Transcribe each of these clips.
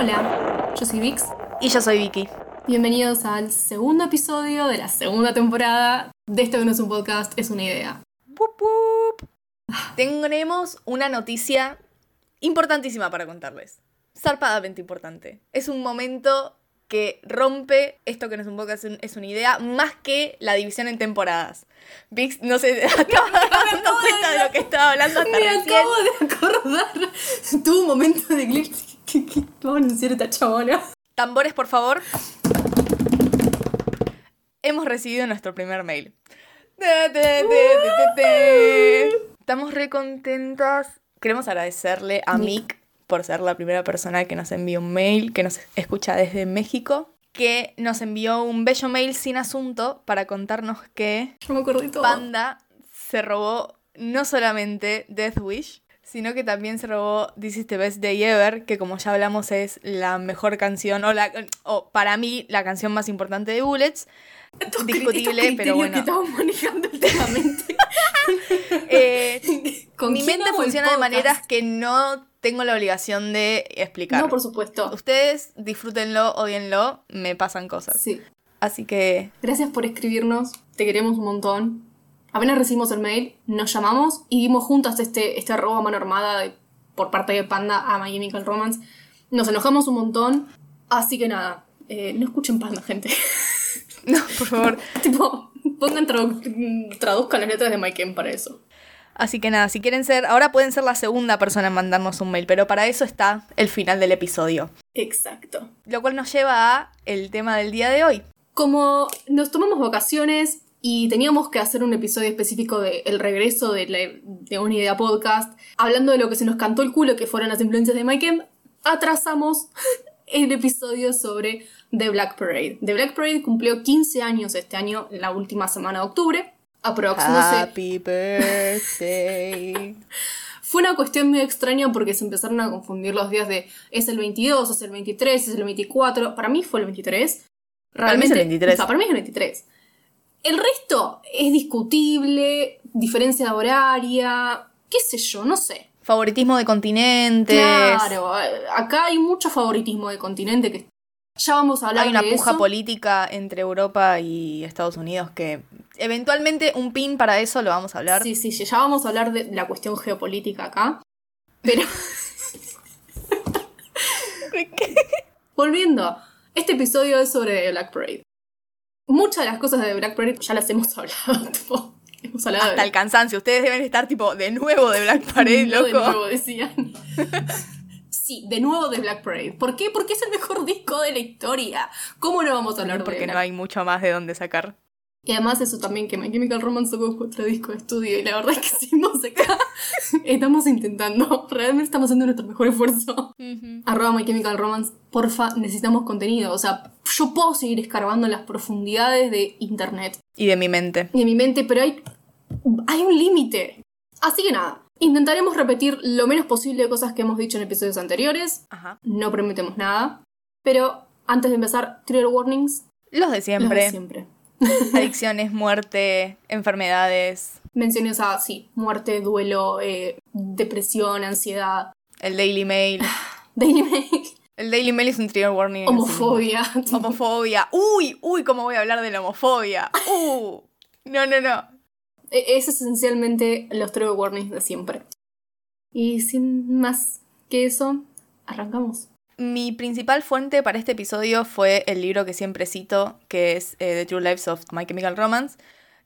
Hola, yo soy Vix. Y yo soy Vicky. Bienvenidos al segundo episodio de la segunda temporada de Esto que no es un podcast, es una idea. Wup, wup. Tenemos una noticia importantísima para contarles. Zarpadamente importante. Es un momento que rompe esto que no es un podcast, es un- es una idea, más que la división en temporadas. Vix no se acaba dando cuenta de lo que estaba hablando hasta Me recién. acabo de acordar. Tuve un momento de glitch. ¿Qué, qué, vamos a anunciar esta chabona? Tambores, por favor. Hemos recibido nuestro primer mail. Estamos re contentas. Queremos agradecerle a Mick. Por ser la primera persona que nos envió un mail, que nos escucha desde México, que nos envió un bello mail sin asunto para contarnos que Yo me acordé todo. Panda se robó no solamente Death Wish, sino que también se robó This is the Best Day Ever, que como ya hablamos es la mejor canción, o, la, o para mí la canción más importante de Bullets. Estos discutible, pero bueno. que estamos manejando últimamente. Eh, ¿Con mi mente funciona de maneras que no tengo la obligación de explicar. No, por supuesto. Ustedes disfrútenlo, odienlo, me pasan cosas. Sí. Así que Gracias por escribirnos, te queremos un montón. Apenas recibimos el mail, nos llamamos y vimos juntas este, este arroba mano armada de- por parte de Panda a My Chemical Romance. Nos enojamos un montón, así que nada, eh, no escuchen Panda, gente. no, por favor. tipo, pongan, tradu- traduzcan las letras de My Chem para eso. Así que nada, si quieren ser, ahora pueden ser la segunda persona en mandarnos un mail, pero para eso está el final del episodio. Exacto. Lo cual nos lleva a el tema del día de hoy. Como nos tomamos vacaciones y teníamos que hacer un episodio específico de el regreso de, la, de una idea podcast, hablando de lo que se nos cantó el culo, que fueron las influencias de Mike atrasamos el episodio sobre The Black Parade. The Black Parade cumplió 15 años este año, la última semana de octubre. Aproximadamente. Happy birthday. Fue una cuestión muy extraña porque se empezaron a confundir los días de es el 22, es el 23, es el 24. Para mí fue el 23. Para mí es el 23. O sea, para mí es el 23. El resto es discutible, diferencia horaria, qué sé yo, no sé. Favoritismo de continentes. Claro, acá hay mucho favoritismo de continente que ya vamos a hablar Hay una de puja eso. política entre Europa y Estados Unidos que eventualmente un pin para eso lo vamos a hablar. Sí, sí, ya vamos a hablar de la cuestión geopolítica acá. Pero Volviendo, este episodio es sobre Black Parade. Muchas de las cosas de Black Parade ya las hemos hablado. tipo, hemos hablado Hasta de el cansancio. Ustedes deben estar tipo de nuevo de Black Parade, No, loco. De nuevo, decían. sí, de nuevo de Black Parade. ¿Por qué? Porque es el mejor disco de la historia. ¿Cómo no vamos a hablar de Porque Black no hay mucho más de dónde sacar. Y además eso también, que My Chemical Romance sacó otro disco de estudio y la verdad es que se acá, estamos intentando, realmente estamos haciendo nuestro mejor esfuerzo. Arroba My Chemical Romance, porfa, necesitamos contenido. O sea, yo puedo seguir escarbando en las profundidades de internet Y de mi mente. y de mi mente, pero hay, hay un límite. Así que nada, intentaremos repetir lo menos posible de cosas que hemos dicho en episodios anteriores. Ajá. No prometemos nada. Pero antes de empezar, trigger warnings. Los de los siempre. de siempre. Adicciones, muerte, enfermedades, Menciones a, sí, muerte, duelo, eh, depresión, ansiedad, el Daily Mail. Daily Mail, El Daily Mail es un trigger warning. homofobia. Homofobia. Uy, uy, cómo voy a hablar de la homofobia. Uh. No, no, no. E- Es esencialmente los trigger warnings de siempre. Y sin más que eso, arrancamos. Mi principal fuente para este episodio fue el libro que siempre cito, que es eh, The True Lives of My Chemical Romance.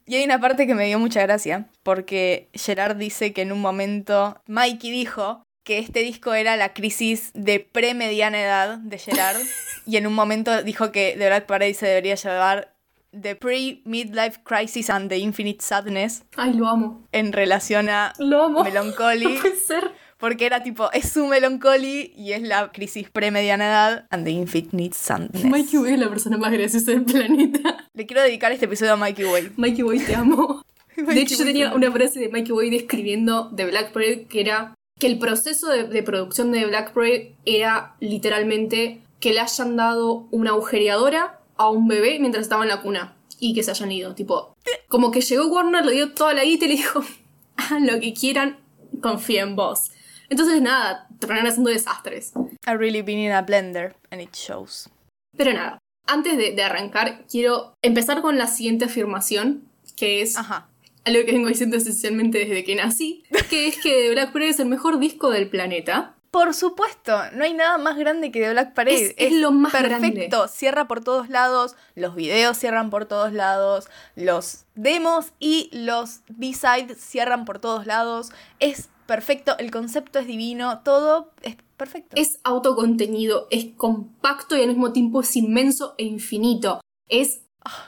Y hay una parte que me dio mucha gracia, porque Gerard dice que en un momento Mikey dijo que este disco era la crisis de pre-mediana edad de Gerard, y en un momento dijo que The Black Parade se debería llevar The Pre-Midlife Crisis and the Infinite Sadness Ay, lo amo. en relación a Lo amo. Melancholy. No puede ser. Porque era tipo, es su melancholy y es la crisis pre-mediana edad and the infinite sadness. Mikey Way es la persona más graciosa del planeta. Le quiero dedicar este episodio a Mikey Way. Mikey Way, te amo. De hecho, yo tenía te una frase de Mikey Way describiendo The Black Parade que era que el proceso de, de producción de Black Parade era literalmente que le hayan dado una agujereadora a un bebé mientras estaba en la cuna y que se hayan ido. Tipo, como que llegó Warner, le dio toda la guita y le dijo: hagan lo que quieran, confía en vos. Entonces, nada, terminan haciendo desastres. I really been in a blender and it shows. Pero nada, antes de, de arrancar, quiero empezar con la siguiente afirmación, que es Ajá. algo que vengo diciendo esencialmente desde que nací, que es que Black Parade es el mejor disco del planeta. Por supuesto, no hay nada más grande que The Black Parade. Es- es lo más perfecto. grande. Cierra por todos lados, los videos cierran por todos lados, los demos y los B-sides cierran por todos lados. Es perfecto, el concepto es divino, todo es perfecto. Es autocontenido, es compacto y al mismo tiempo es inmenso e infinito. Es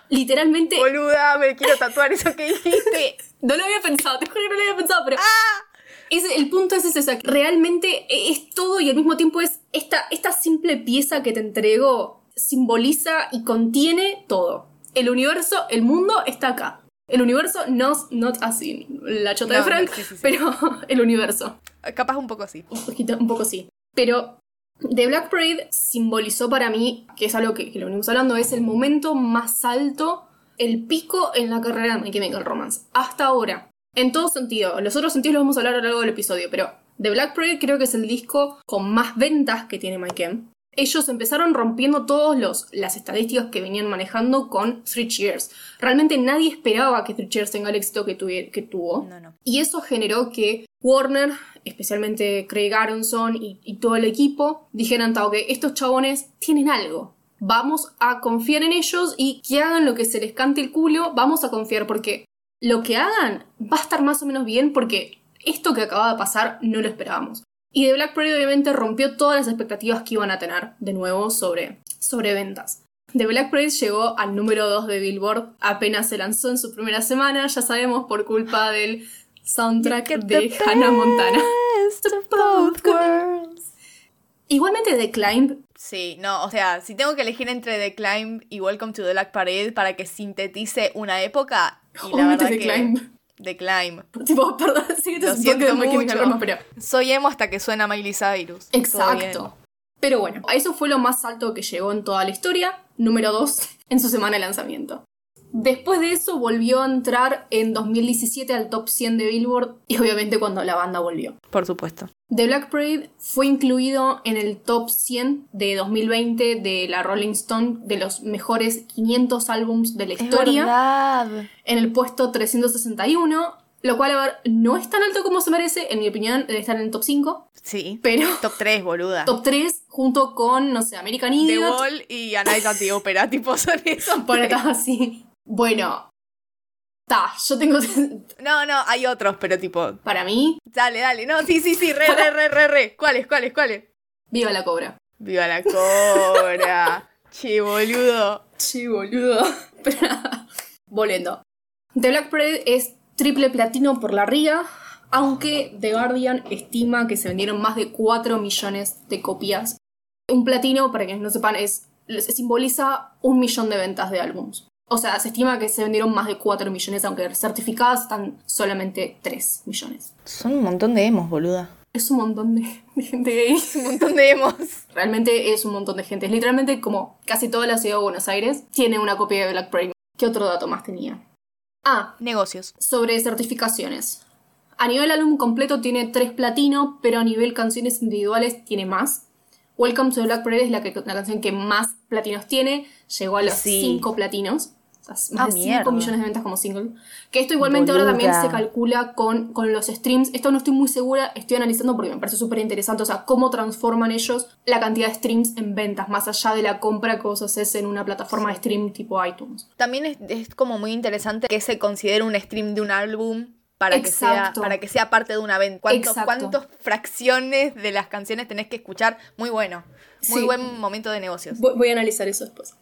literalmente... Boluda, me quiero tatuar eso que dijiste. No lo había pensado, te juro que no lo había pensado, pero... ¡Ah! Es, el punto es ese, o sea, que realmente es todo y al mismo tiempo es esta, esta simple pieza que te entrego simboliza y contiene todo. El universo, el mundo está acá. El universo, no not así, la chota de No, Frank, sí, sí, sí. pero el universo. Capaz un poco así. Un poquito, un poco sí. Pero The Black Parade simbolizó para mí, que es algo que, que lo venimos hablando, es el momento más alto, el pico en la carrera de My Chemical Romance. Hasta ahora. En todo sentido. Los otros sentidos los vamos a hablar a lo largo del episodio, pero The Black Parade creo que es el disco con más ventas que tiene My Chem. Ellos empezaron rompiendo todas las estadísticas que venían manejando con Three Cheers. Realmente nadie esperaba que Three Cheers tenga el éxito que, tuvi- que tuvo. No, no. Y eso generó que Warner, especialmente Craig Aronson y, y todo el equipo, dijeran, "Tao, que estos chabones tienen algo. Vamos a confiar en ellos y que hagan lo que se les cante el culo, vamos a confiar porque lo que hagan va a estar más o menos bien porque esto que acaba de pasar no lo esperábamos. Y The Black Parade obviamente rompió todas las expectativas que iban a tener de nuevo sobre, sobre ventas. The Black Parade llegó al número 2 de Billboard apenas se lanzó en su primera semana, ya sabemos, por culpa del soundtrack de Hannah Montana. both worlds. Igualmente The Climb, Sí, no, o sea, si tengo que elegir entre The Climb y Welcome to the Black Parade para que sintetice una época, y la obviamente verdad The que Climb. The Climb. Tipo, perdón, sí que te Lo es de siento mucho. Pero... Soy emo hasta que suena Miley Cyrus. Exacto. Pero bueno, eso fue lo más alto que llegó en toda la historia, número 2, en su semana de lanzamiento. Después de eso volvió a entrar en 2017 al top 100 de Billboard y obviamente cuando la banda volvió. Por supuesto. The Black Parade fue incluido en el top 100 de 2020 de la Rolling Stone de los mejores 500 álbums de la historia verdad. en el puesto 361, lo cual, a ver, no es tan alto como se merece, en mi opinión, debe estar en el top 5, Sí. pero Top 3, boluda. top 3 junto con, no sé, American The Idiot, Wall y A Night at the Opera, tipo, son esos. por acá así. Bueno, ta, yo tengo, No, no, hay otros, pero tipo, para mí, dale, dale. No, sí, sí, sí, re, re, re, re, re. ¿Cuáles, cuáles, cuáles? viva la cobra. Viva la cobra. che, boludo. Sí, boludo. Pero nada, volviendo. The Black Parade es triple platino por la RIA, aunque The Guardian estima que se vendieron más de 4 millones de copias. Un platino, para quienes no sepan, es simboliza un millón de ventas de álbums. O sea, se estima que se vendieron más de 4 millones, aunque certificadas están solamente 3 millones. Son un montón de emos, boluda. Es un montón de, de gente gay. Un montón de emos. Realmente es un montón de gente. Es literalmente como casi toda la ciudad de Buenos Aires tiene una copia de Black Parade. ¿Qué otro dato más tenía? Ah, Negocios. sobre certificaciones. A nivel álbum completo tiene 3 platino, pero a nivel canciones individuales tiene más. Welcome to the Black Parade es la, que, la canción que más platinos tiene. Llegó a los Sí. 5 platinos. O sea, Ah, más de 5 mierda. millones de ventas como single. Que esto igualmente ahora también se calcula con, con los streams. Esto no estoy muy segura, estoy analizando porque me parece súper interesante. O sea, cómo transforman ellos la cantidad de streams en ventas, más allá de la compra que vos haces en una plataforma de stream tipo iTunes. También es, es como muy interesante que se considere un stream de un álbum para que, sea, para que sea parte de una venta. ¿Cuántos. ¿Cuántas fracciones de las canciones tenés que escuchar? Muy bueno. Muy Sí. buen momento de negocios. Voy, voy a analizar eso después.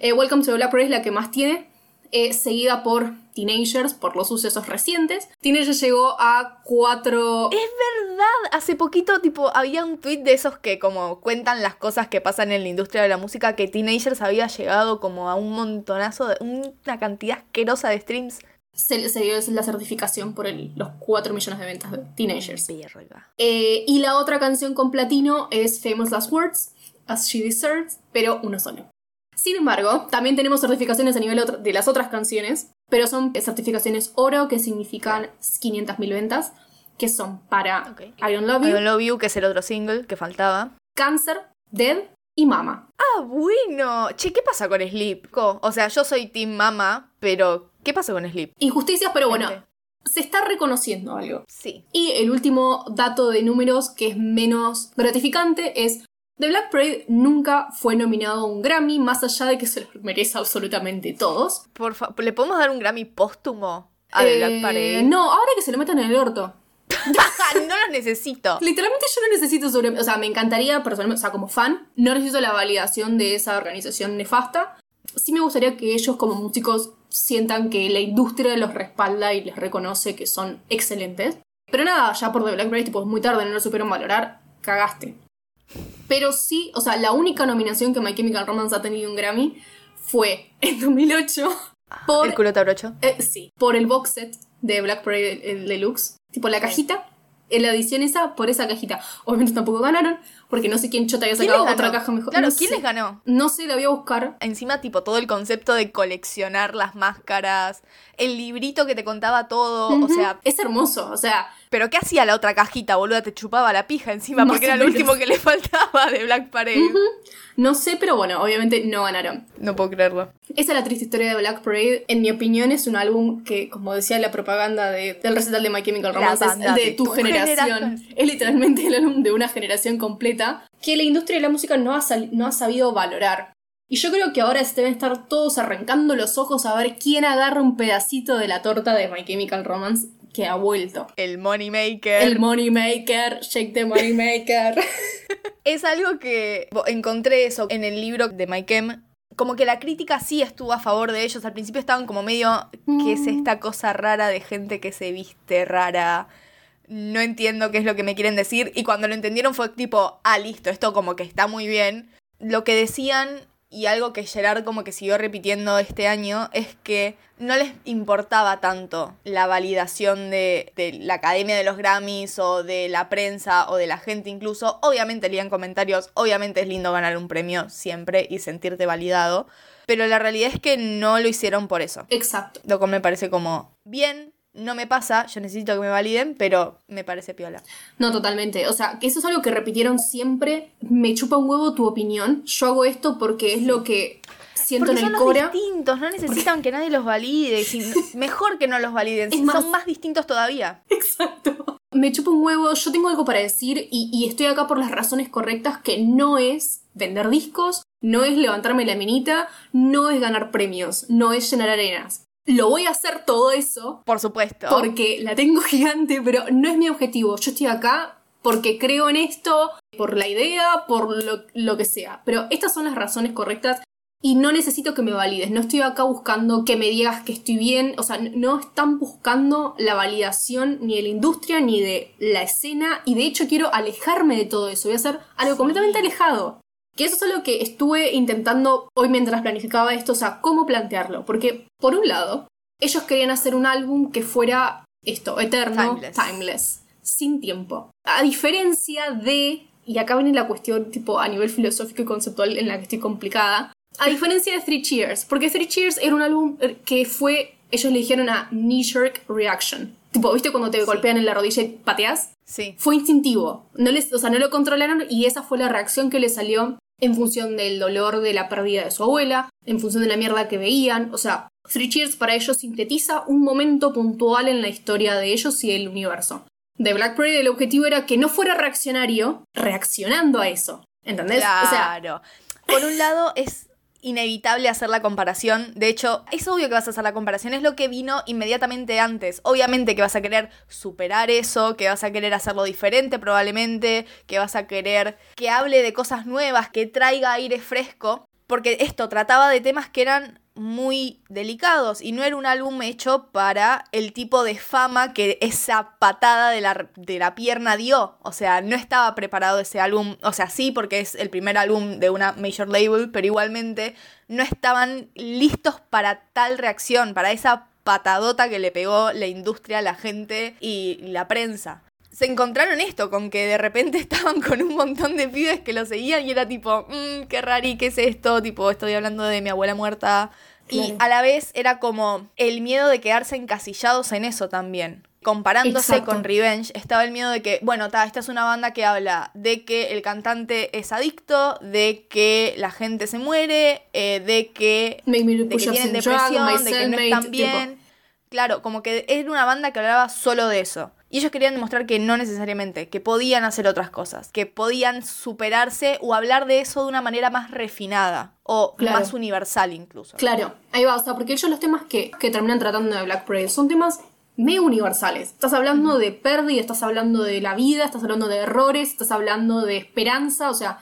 Eh, Welcome to the Black Parade es la que más tiene, eh, seguida por Teenagers, por los sucesos recientes. Teenagers llegó a 4... Es verdad, hace poquito tipo había un tweet de esos que como cuentan las cosas que pasan en la industria de la música que Teenagers había llegado como a un montonazo de una cantidad asquerosa de streams. Se, se dio la certificación por el- los 4 millones de ventas de Teenagers. Eh, y la otra canción con platino es Famous Last Words, As She Deserves, pero uno solo. Sin embargo, también tenemos certificaciones a nivel de las otras canciones, pero son certificaciones oro, que significan 500.000 ventas. que son para Ok. I Don't Love I You, Don't Love You, que es el otro single que faltaba. Cancer, Dead y Mama. Ah, bueno. Che, ¿qué pasa con Sleep? Co- O sea, yo soy Team Mama, pero ¿qué pasa con Sleep? Injusticias, pero bueno, se está reconociendo algo. Sí. Y el último dato de números que es menos gratificante es The Black Parade nunca fue nominado a un Grammy, más allá de que se los merece absolutamente todos. Por fa- ¿Le podemos dar un Grammy póstumo a The Eh, Black Parade? No, ahora que se lo metan en el orto. no los necesito. Literalmente yo no necesito sobre... O sea, me encantaría personalmente, o sea, como fan, no necesito la validación de esa organización nefasta. Sí me gustaría que ellos como músicos sientan que la industria los respalda y les reconoce que son excelentes. Pero nada, ya por The Black Parade, tipo, es muy tarde, no lo supieron valorar, cagaste. Pero sí, o sea, la única nominación que My Chemical Romance ha tenido un Grammy fue en 2008 por... El culo tabrocho. Eh, sí, por el box set de Black Parade el, el Deluxe. Tipo la cajita, en la edición esa, por esa cajita. Obviamente tampoco ganaron, porque no sé quién chota había ¿Quién sacado otra caja mejor. Claro, no ¿quién sé. les ganó? No sé, la voy a buscar. Encima, tipo, todo el concepto de coleccionar las máscaras, el librito que te contaba todo, o sea, Es hermoso, o sea, pero ¿qué hacía la otra cajita, boluda? Te chupaba la pija encima porque era lo último que le faltaba de Black Parade. no sé, pero bueno, obviamente no ganaron. No puedo creerlo. Esa es la triste historia de Black Parade. En mi opinión, es un álbum que, como decía la propaganda de- del recital de My Chemical Romance, es de, de tu tu generación. generación. Es literalmente el álbum de una generación completa que la industria de la música no ha, sal- no ha sabido valorar. Y yo creo que ahora se deben estar todos arrancando los ojos a ver quién agarra un pedacito de la torta de My Chemical Romance que ha vuelto. El Money Maker. El Money Maker, Shake the Money Maker. Es algo que encontré eso en el libro de Maikem. Como que la crítica sí estuvo a favor de ellos. Al principio estaban como medio, ¿qué es Mm. esta cosa rara de gente que se viste rara? No entiendo qué es lo que me quieren decir. Y cuando lo entendieron fue tipo, ah, listo, esto como que está muy bien. Lo que decían, y algo que Gerard como que siguió repitiendo este año, es que no les importaba tanto la validación de, de la Academia de los Grammys o de la prensa o de la gente incluso. Obviamente leían comentarios, obviamente es lindo ganar un premio siempre y sentirte validado, pero la realidad es que no lo hicieron por eso. Exacto. Lo cual me parece como bien, no me pasa, yo necesito que me validen, pero me parece piola. No, totalmente. O sea, que eso es algo que repitieron siempre. Me chupa un huevo tu opinión. Yo hago esto porque es lo que siento Porque en son el los Cora. distintos, no necesitan que nadie los valide. mejor que no los validen, Es más- son más distintos todavía. Exacto. Me chupa un huevo. Yo tengo algo para decir y, y estoy acá por las razones correctas que no es vender discos, no es levantarme la minita, no es ganar premios, no es llenar arenas. Lo voy a hacer todo eso Por supuesto. porque la tengo gigante, pero no es mi objetivo. Yo estoy acá porque creo en esto, por la idea, por lo, lo que sea. Pero estas son las razones correctas y no necesito que me valides. No estoy acá buscando que me digas que estoy bien. O sea, no están buscando la validación ni de la industria ni de la escena. Y de hecho quiero alejarme de todo eso. Voy a hacer algo completamente alejado. Que eso es algo que estuve intentando hoy mientras planificaba esto, o sea, cómo plantearlo. Porque, por un lado, ellos querían hacer un álbum que fuera esto, eterno, Timeless. timeless, sin tiempo. A diferencia de, y acá viene la cuestión tipo a nivel filosófico y conceptual en la que estoy complicada, a diferencia de Three Cheers, porque Three Cheers era un álbum eh, que fue, ellos le dijeron a knee-jerk reaction. Tipo, ¿viste cuando te golpean en la rodilla y pateas? Sí. fue instintivo. No les, o sea, no lo controlaron y esa fue la reacción que le salió en función del dolor de la pérdida de su abuela, en función de la mierda que veían. O sea, Three Cheers para ellos sintetiza un momento puntual en la historia de ellos y del universo. De Black Parade el objetivo era que no fuera reaccionario, reaccionando a eso. ¿Entendés? Claro. Por un lado es inevitable hacer la comparación. De hecho, es obvio que vas a hacer la comparación. Es lo que vino inmediatamente antes. Obviamente que vas a querer superar eso, que vas a querer hacerlo diferente probablemente, que vas a querer que hable de cosas nuevas, que traiga aire fresco. Porque esto trataba de temas que eran muy delicados y no era un álbum hecho para el tipo de fama que esa patada de la, de la pierna dio. O sea, no estaba preparado ese álbum. O sea, sí, porque es el primer álbum de una major label, pero igualmente no estaban listos para tal reacción, para esa patadota que le pegó la industria, la gente y la prensa se encontraron esto, con que de repente estaban con un montón de pibes que lo seguían y era tipo, mmm, qué rari, ¿qué es esto? Tipo, estoy hablando de mi abuela muerta. Y a la vez era como el miedo de quedarse encasillados en eso también. comparándose Exacto. con Revenge, estaba el miedo de que, bueno, ta, esta es una banda que habla de que el cantante es adicto, de que la gente se muere, eh, de que, de que tienen depresión, de que no están tipo. Claro, como que era una banda que hablaba solo de eso. Y ellos querían demostrar que no necesariamente, que podían hacer otras cosas, que podían superarse o hablar de eso de una manera más refinada o Claro. más universal incluso. Claro, ahí va, o sea, porque ellos los temas que, que terminan tratando de Black Parade son temas medio universales. Estás hablando de pérdida, estás hablando de la vida, estás hablando de errores, estás hablando de esperanza, o sea,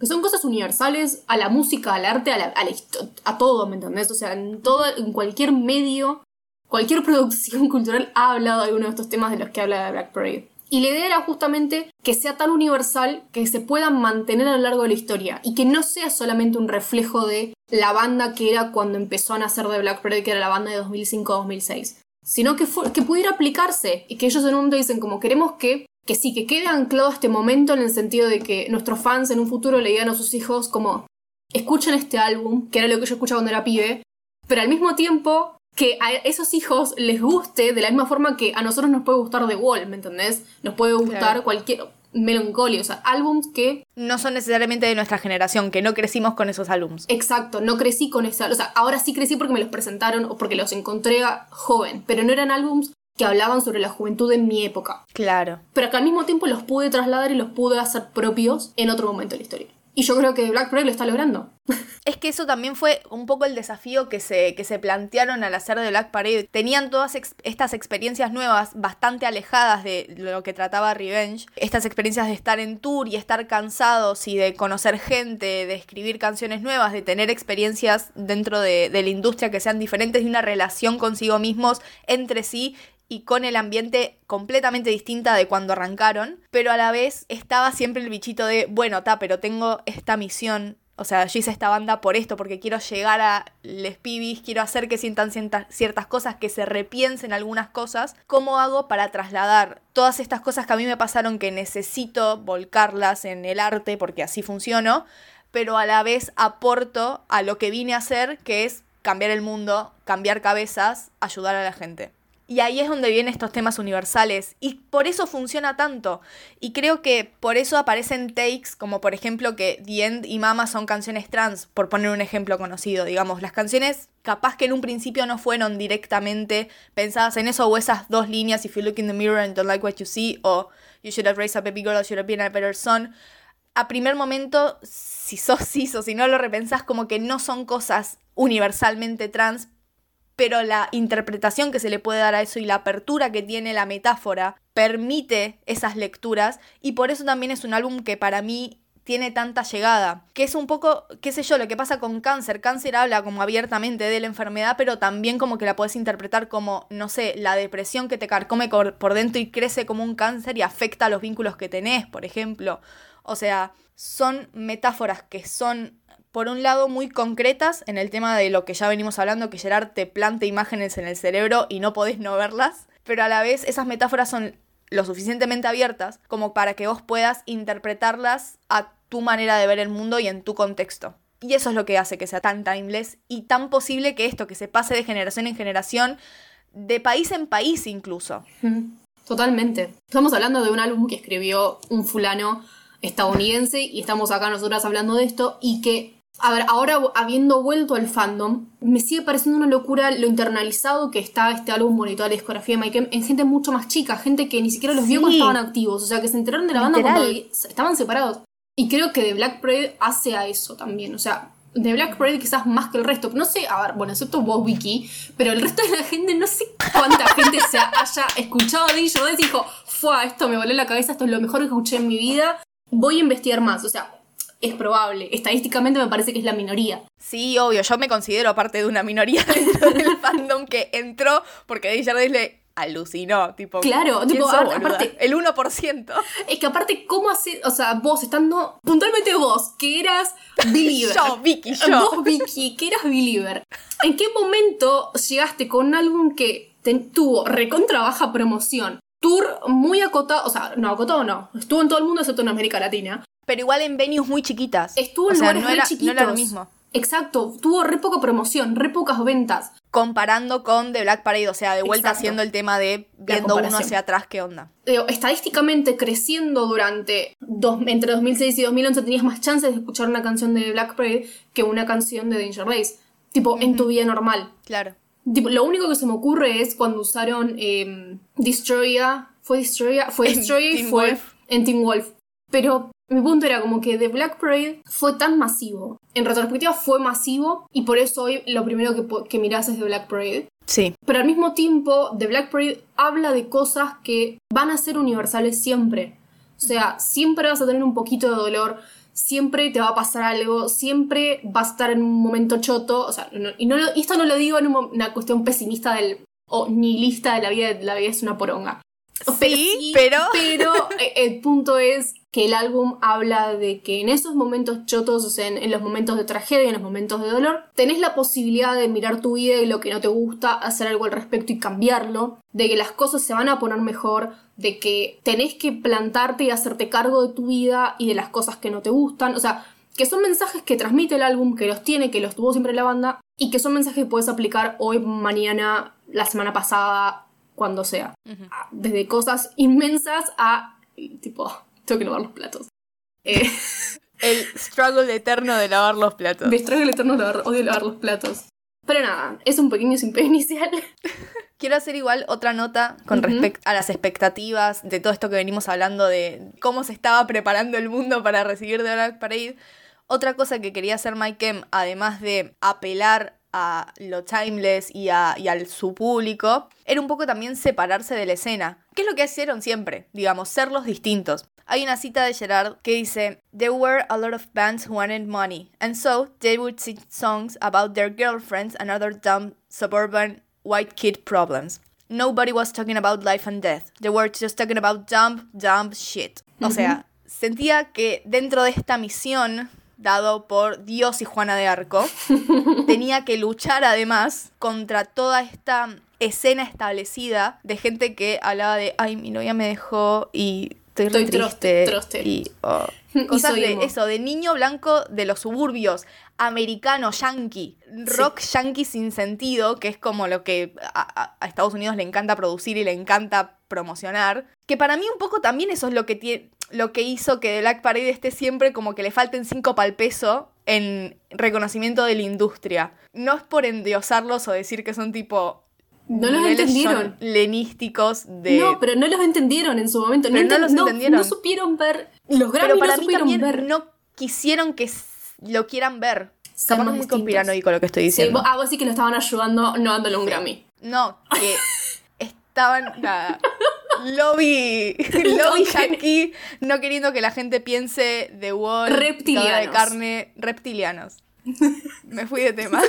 que son cosas universales a la música, al arte, a, la, a, la histo- a todo, ¿me entendés? O sea, en, todo, en cualquier medio, cualquier producción cultural ha hablado de alguno de estos temas de los que habla de Black Parade. Y la idea era justamente que sea tan universal que se puedan mantener a lo largo de la historia y que no sea solamente un reflejo de la banda que era cuando empezó a nacer de Black Parade, que era la banda de 2005-2006, sino que, que pudiera aplicarse y que ellos en un momento dicen como queremos que, que sí, que quede anclado este momento en el sentido de que nuestros fans en un futuro le digan a sus hijos como escuchen este álbum, que era lo que yo escuchaba cuando era pibe, pero al mismo tiempo que a esos hijos les guste de la misma forma que a nosotros nos puede gustar The Wall, ¿me entendés? Nos puede gustar Claro. cualquier melancolía, o sea, álbums que, No son necesariamente de nuestra generación, que no crecimos con esos álbums. exacto, no crecí con esa, o sea, ahora sí crecí porque me los presentaron o porque los encontré a- joven, pero no eran álbums que hablaban sobre la juventud en mi época, Claro. pero que al mismo tiempo los pude trasladar y los pude hacer propios en otro momento de la historia. Y yo creo que Black Parade lo está logrando. Es que eso también fue un poco el desafío que se, que se plantearon al hacer de Black Parade. Tenían todas estas experiencias nuevas, bastante alejadas de lo que trataba Revenge. Estas experiencias de estar en tour y estar cansados y de conocer gente, de escribir canciones nuevas, de tener experiencias dentro de, de la industria que sean diferentes, de una relación consigo mismos, entre sí y con el ambiente completamente distinta de cuando arrancaron, pero a la vez estaba siempre el bichito de, bueno, ta, pero tengo esta misión, o sea, yo hice esta banda por esto, porque quiero llegar a les pibis, quiero hacer que sientan ciertas cosas, que se repiensen algunas cosas, ¿cómo hago para trasladar todas estas cosas que a mí me pasaron que necesito volcarlas en el arte, porque así funciono, pero a la vez aporto a lo que vine a hacer, que es cambiar el mundo, cambiar cabezas, ayudar a la gente. Y ahí es donde vienen estos temas universales. Y por eso funciona tanto. Y creo que por eso aparecen takes como por ejemplo que The End y Mama son canciones trans, por poner un ejemplo conocido. Digamos, las canciones capaz que en un principio no fueron directamente pensadas en eso o esas dos líneas, If you look in the mirror and don't like what you see, o You should have raised a baby girl or should have been a better son. A primer momento, si sos cis o si no lo repensás, como que no son cosas universalmente trans, pero la interpretación que se le puede dar a eso y la apertura que tiene la metáfora permite esas lecturas y por eso también es un álbum que para mí tiene tanta llegada, que es un poco, qué sé yo, lo que pasa con cáncer. Cáncer habla como abiertamente de la enfermedad, pero también como que la puedes interpretar como, no sé, la depresión que te carcome por dentro y crece como un cáncer y afecta a los vínculos que tenés, por ejemplo. O sea, son metáforas que son por un lado muy concretas en el tema de lo que ya venimos hablando, que Gerard te planta imágenes en el cerebro y no podés no verlas, pero a la vez esas metáforas son lo suficientemente abiertas como para que vos puedas interpretarlas a tu manera de ver el mundo y en tu contexto. Y eso es lo que hace que sea tan timeless y tan posible que esto, que se pase de generación en generación, de país en país incluso. Totalmente. Estamos hablando de un álbum que escribió un fulano estadounidense y estamos acá nosotras hablando de esto y que, a ver, ahora habiendo vuelto al fandom, me sigue pareciendo una locura lo internalizado que está este álbum bonito de la discografía de Mike en gente mucho más chica, gente que ni siquiera los vio Sí. cuando estaban activos, o sea, que se enteraron de la banda Literal. cuando estaban separados. Y creo que The Black Parade hace a eso también, o sea, The Black Parade quizás más que el resto, no sé, a ver, bueno, excepto vos, Vicky, pero el resto de la gente, no sé cuánta gente se haya escuchado de ellos y dijo, fue, esto me voló la cabeza, esto es lo mejor que escuché en mi vida, voy a investigar más, o sea, es probable, estadísticamente me parece que es la minoría. Sí, obvio, yo me considero parte de una minoría dentro del fandom que entró porque David Jardine le alucinó, tipo... Claro, ¿quién tipo, sos, a aparte- El 1%. Es que aparte, ¿cómo hacer, o sea, vos estando, puntualmente vos, que eras believer, Yo, Vicky, yo. Vos, Vicky, que eras believer. ¿En qué momento llegaste con un álbum que te- tuvo recontra baja promoción? Tour muy acotado, o sea, no, acotado no. Estuvo en todo el mundo excepto en América Latina. Pero igual en venues muy chiquitas. Estuvo en sea, lugares no re era, chiquitos. no era lo mismo. Exacto, tuvo re poca promoción, re pocas ventas. comparando con The Black Parade, o sea, de vuelta Exacto. haciendo el tema de viendo uno hacia atrás, ¿qué onda? Digo, estadísticamente creciendo durante dos, entre 2006 y 2011 tenías más chances de escuchar una canción de Black Parade que una canción de Danger Days. Tipo, en tu vida normal. Claro. Tipo, lo único que se me ocurre es cuando usaron eh, Destroya. ¿Fue Destroya? Fue Destroya y fue Wolf. en Teen Wolf. Pero mi punto era como que The Black Parade fue tan masivo. En retrospectiva fue masivo y por eso hoy lo primero que, que mirás es The Black Parade. Sí. Pero al mismo tiempo, The Black Parade habla de cosas que van a ser universales siempre. O sea, siempre vas a tener un poquito de dolor, siempre te va a pasar algo, siempre vas a estar en un momento choto. O sea, no- y, no lo- esto no lo digo en una cuestión pesimista del, o nihilista de la vida, la vida es una poronga. Sí, pero- Pero eh, el punto es que el álbum habla de que en esos momentos chotos, o sea, en, en los momentos de tragedia, en los momentos de dolor, tenés la posibilidad de mirar tu vida y lo que no te gusta, hacer algo al respecto y cambiarlo, de que las cosas se van a poner mejor, de que tenés que plantarte y hacerte cargo de tu vida y de las cosas que no te gustan, o sea, que son mensajes que transmite el álbum, que los tiene, que los tuvo siempre la banda, y que son mensajes que puedes aplicar hoy, mañana, la semana pasada, cuando sea. Desde cosas inmensas a, tipo, tengo que lavar los platos. Eh, El struggle eterno de lavar los platos. me el eterno lavar, odio lavar los platos. Pero nada, es un pequeño simple inicial. Quiero hacer igual otra nota con respecto a las expectativas de todo esto que venimos hablando de cómo se estaba preparando el mundo para recibir The Black Parade. Otra cosa que quería hacer Mike Em, además de apelar a lo timeless y a, y al su público, era un poco también separarse de la escena. ¿Qué es lo que hicieron siempre? Digamos, ser los distintos. Hay una cita de Gerard que dice, There were a lot of bands who wanted money, and so they would sing songs about their girlfriends and other dumb suburban white kid problems. Nobody was talking about life and death. They were just talking about dumb, dumb shit. O sea, sentía que dentro de esta misión dado por Dios y Juana de Arco, tenía que luchar además contra toda esta escena establecida de gente que hablaba de, ay, mi novia me dejó y estoy, re triste. troste, troste. Y, oh, Y cosas de emo. eso, de niño blanco de los suburbios, americano, yankee, rock yankee sin sentido, que es como lo que a, a- a Estados Unidos le encanta producir y le encanta promocionar. Que para mí un poco también eso es lo que tiene, lo que hizo que The Black Parade esté siempre como que le falten cinco pal peso en reconocimiento de la industria. No es por endiosarlos o decir que son tipo No los entendieron. Lenísticos de No, pero no los entendieron en su momento. No, Pero no enten- los no- entendieron. no supieron ver. Los Grammy pero para no mí supieron también ver. no quisieron que lo quieran ver. Capaz muy distintos. conspiranoico lo que estoy Sí, diciendo. vos- ah, vos sí que lo estaban ayudando no dándole un Grammy. No, que estaban nada. Lobby, lobby yankee, no queriendo que la gente piense de Wall, Reptilianos. de carne, reptilianos. Me fui de tema.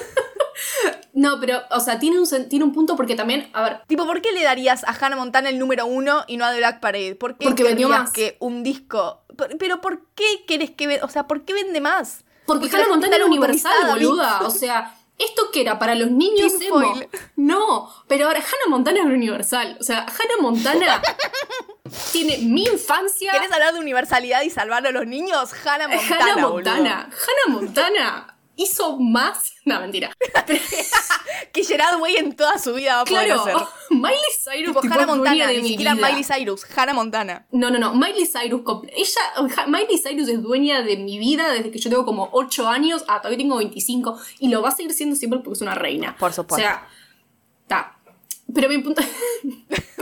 No, pero, o sea, tiene un, tiene un punto porque también, a ver, tipo, ¿por qué le darías a Hannah Montana el número uno y no a The Black Parade? ¿Por qué Porque vendió más. que un disco? Pero ¿por qué querés que ve- o sea, ¿por qué vende más? porque Hannah Montana era universal, boluda. O sea, ¿esto qué era? ¿Para los niños emo? No, pero ahora Hannah Montana es universal. O sea, Hannah Montana tiene mi infancia. ¿Querés hablar de universalidad y salvar a los niños? Hannah Montana, Hannah boludo. Montana. Hannah Montana hizo más. No, mentira. Que Gerard Way en toda su vida va a poder Claro, hacer. Miley Cyrus, Tipo, Hannah Montana, de ni mi siquiera vida. Miley Cyrus, Hannah Montana. No, no, no. Miley Cyrus. Ella, Miley Cyrus es dueña de mi vida desde que yo tengo como 8 años. Ah, todavía tengo 25. Y lo va a seguir siendo siempre porque es una reina. Por supuesto. O sea, está. Pero mi punto.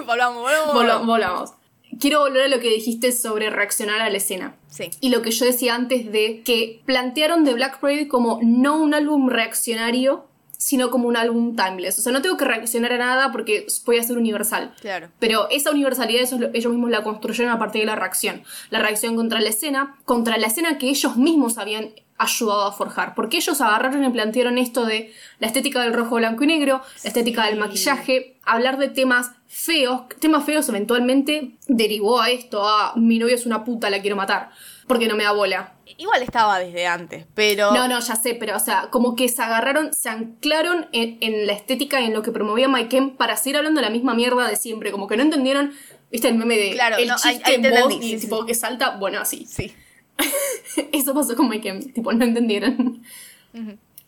volvamos, volvamos. Volva- volvamos. Quiero volver a lo que dijiste sobre reaccionar a la escena. Sí. Y lo que yo decía antes de que plantearon The Black Parade como no un álbum reaccionario, sino como un álbum timeless. O sea, no tengo que reaccionar a nada porque voy a ser universal. Claro. Pero esa universalidad ellos, ellos mismos la construyeron a partir de la reacción. La reacción contra la escena, contra la escena que ellos mismos habían ayudado a forjar. Porque ellos agarraron y plantearon esto de la estética del rojo, blanco y negro, la estética del maquillaje, hablar de temas feos. Temas feos eventualmente derivó a esto, a mi novia es una puta, la quiero matar. Porque no me da bola. Igual estaba desde antes, pero. No, no, ya sé, pero o sea, como que se agarraron, se anclaron en, en la estética y en lo que promovía Mike para seguir hablando de la misma mierda de siempre. Como que no entendieron, viste el meme de Claro, el no, chiste te voz y sí, tipo sí. que salta, bueno, así. Sí. Eso pasó con Mike tipo, no entendieron.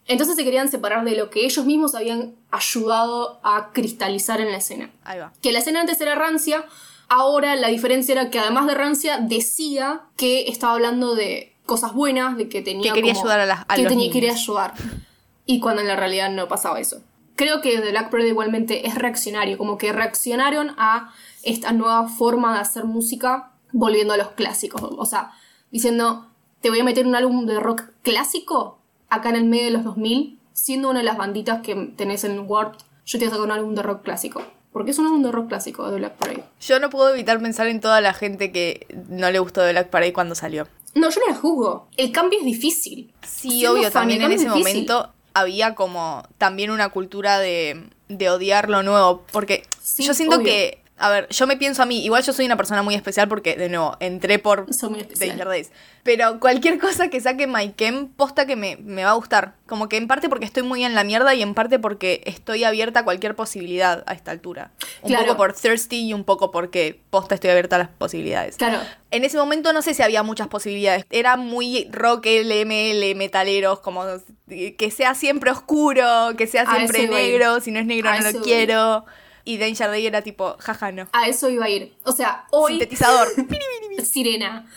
Entonces se querían separar de lo que ellos mismos habían ayudado a cristalizar en la escena. Ahí va. Que la escena antes era rancia, ahora la diferencia era que además de rancia decía que estaba hablando de cosas buenas, de que tenía Que quería como- ayudar a las- a que los tenía, niños. quería ayudar. Y cuando en la realidad no pasaba eso. Creo que The Black Parade igualmente es reaccionario, como que reaccionaron a esta nueva forma de hacer música volviendo a los clásicos. O sea, diciendo, te voy a meter un álbum de rock clásico acá en el medio de los 2000, siendo una de las banditas que tenés en Warped, yo te voy a sacar un álbum de rock clásico. Porque es un álbum de rock clásico de Black Parade. Yo no puedo evitar pensar en toda la gente que no le gustó de Black Parade cuando salió. No, yo no la juzgo. El cambio es difícil. Sí, Siendo obvio, fan, también en ese difícil. momento había como también una cultura de, de odiar lo nuevo. Porque Sí, yo siento obvio. que, a ver, yo me pienso a mí, igual yo soy una persona muy especial porque, de nuevo, entré por Soy muy especial. Danger Days. Pero cualquier cosa que saque Maiken, posta que me, me va a gustar. Como que en parte porque estoy muy en la mierda y en parte porque estoy abierta a cualquier posibilidad a esta altura. Un Claro. poco por thirsty y un poco porque posta estoy abierta a las posibilidades. Claro. En ese momento no sé si había muchas posibilidades. Era muy rock, LML, metaleros, como que sea siempre oscuro, que sea siempre negro, si no es negro no lo quiero. Y Danger Day era tipo, jaja, no. A eso iba a ir. O sea, hoy... Sintetizador. Sirena.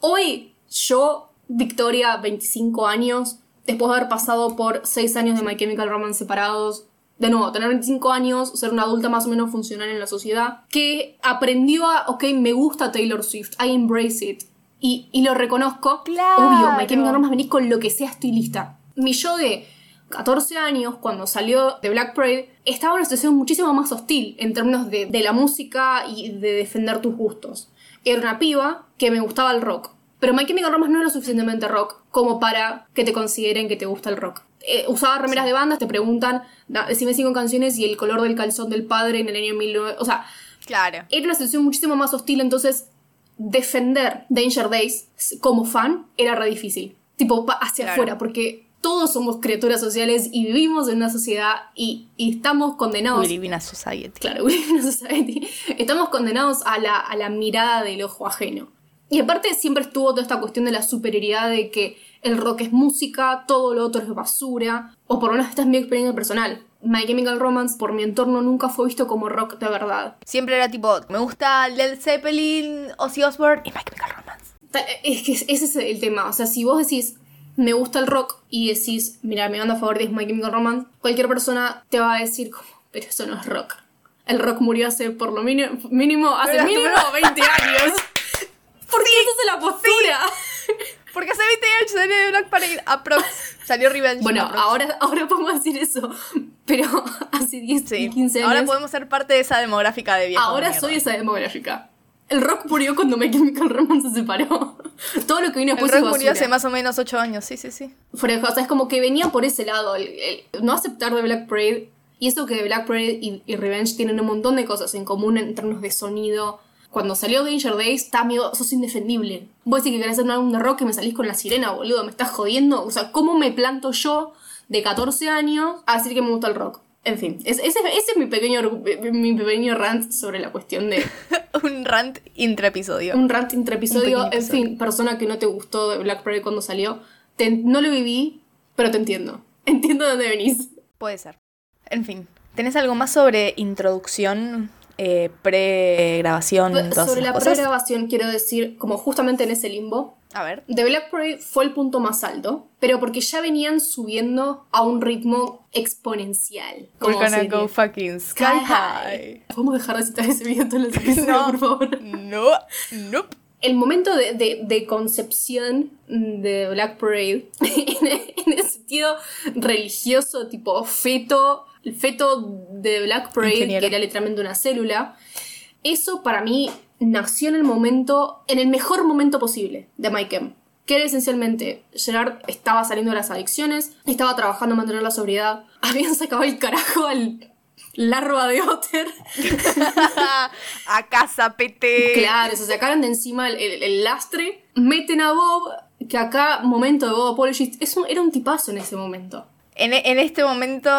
Hoy yo, Victoria, 25 años, después de haber pasado por 6 años de My Chemical Romance separados, de nuevo, tener 25 años, ser una adulta más o menos funcional en la sociedad, que aprendió a, ok, me gusta Taylor Swift, I embrace it, y, y lo reconozco. Claro. Obvio, My Chemical Romance venís con lo que sea, estoy lista. Mi yo de 14 años, cuando salió de Black Parade, estaba en una situación muchísimo más hostil en términos de, de la música y de defender tus gustos. Era una piba que me gustaba el rock. Pero My Chemical Romance no era lo suficientemente rock como para que te consideren que te gusta el rock. Eh, usaba remeras de bandas, te preguntan, decime cinco canciones y el color del calzón del padre en el año 1900. O sea, Claro. era una situación muchísimo más hostil, entonces defender Danger Days como fan era re difícil. Tipo, hacia Claro. afuera, porque todos somos criaturas sociales y vivimos en una sociedad y, y estamos condenados. We live in a society. Claro, we live in a society. Estamos condenados a la, a la mirada del ojo ajeno. Y aparte siempre estuvo toda esta cuestión de la superioridad de que el rock es música, todo lo otro es basura, o por lo menos esta es mi experiencia personal. My Chemical Romance por mi entorno nunca fue visto como rock de verdad. Siempre era tipo, me gusta Led Zeppelin, Ozzy Osbourne y My Chemical Romance. Es que ese es el tema. O sea, si vos decís, me gusta el rock, y decís, mira, mi banda favorita es My Chemical Romance, cualquier persona te va a decir, como, pero eso no es rock. El rock murió hace por lo mínimo, mínimo hace Pero- mínimo 20 años. ¿Por qué esa es la postura? Porque hace 20 años salió de Black Parade, aprox. Salió Revenge. Bueno, aprox. ahora, ahora podemos decir eso, pero hace 10 Sí. y 15 años. Ahora podemos ser parte de esa demográfica de viejos. Ahora soy esa demográfica. El rock murió cuando My Chemical Romance se separó. Todo lo que vino El después rock es murió hace más o menos 8 años, sí, sí, sí. Fuera de o sea, es como que venía por ese lado. el- el no aceptar de Black Parade. Y eso que Black Parade y, y Revenge tienen un montón de cosas en común en términos de sonido. Cuando salió Danger Days, está amigo, sos indefendible. Vos decís que querés hacer un álbum de rock y me salís con la sirena, boludo. Me estás jodiendo. O sea, ¿cómo me planto yo de 14 años a decir que me gusta el rock? En fin, es- ese, ese es mi pequeño, mi pequeño rant sobre la cuestión de Un rant intraepisodio. un rant intraepisodio. En fin, persona que no te gustó de Black Parade cuando salió, te- no lo viví, pero te entiendo. Entiendo de dónde venís. Puede ser. En fin, ¿tenés algo más sobre introducción, eh, pre-grabación? todas Sobre la pregrabación quiero decir, como justamente en ese limbo, A ver. The Black Parade fue el punto más alto, pero porque ya venían subiendo a un ritmo exponencial. We're gonna go fucking sky, Sky high. ¿Podemos dejar de citar ese video todos los episodios, No. por favor? No, nope. el momento de, de- de concepción de Black Parade, en, en el sentido religioso, tipo feto, el feto de Black Parade, Ingeniero. que era literalmente una célula, eso para mí nació en el momento, en el mejor momento posible de Mike M. Que era esencialmente, Gerard estaba saliendo de las adicciones, estaba trabajando en mantener la sobriedad, habían sacado el carajo al larva de Otter. a casa, pete. Claro, se sacaron de encima el, el- el lastre, meten a Bob, que acá, momento de Bob Apologist, es un- era un tipazo en ese momento. En, en este momento.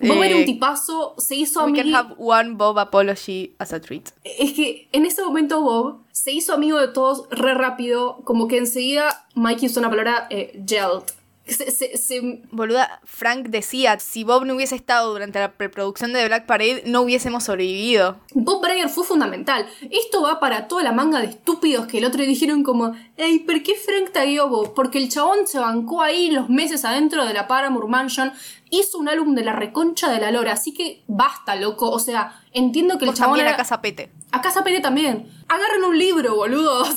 Bob era eh, un tipazo, se hizo We can amigo. have one Bob apology as a treat. Es que en ese momento Bob se hizo amigo de todos re rápido, como que enseguida Mikey usó una palabra eh, gelled, Se, se- se- Boluda, Frank decía, si Bob no hubiese estado durante la preproducción de The Black Parade, no hubiésemos sobrevivido. Bob Breyer fue fundamental. Esto va para toda la manga de estúpidos que el otro dijeron como, Ey, ¿por qué Frank tagueó a Bob? Porque el chabón se bancó ahí los meses adentro de la Paramount Mansion, hizo un álbum de la reconcha de la lora, así que basta, loco. O sea, entiendo que el chabón era- a Casa Pete. A Casa Pérez también. Agarren un libro, boludos.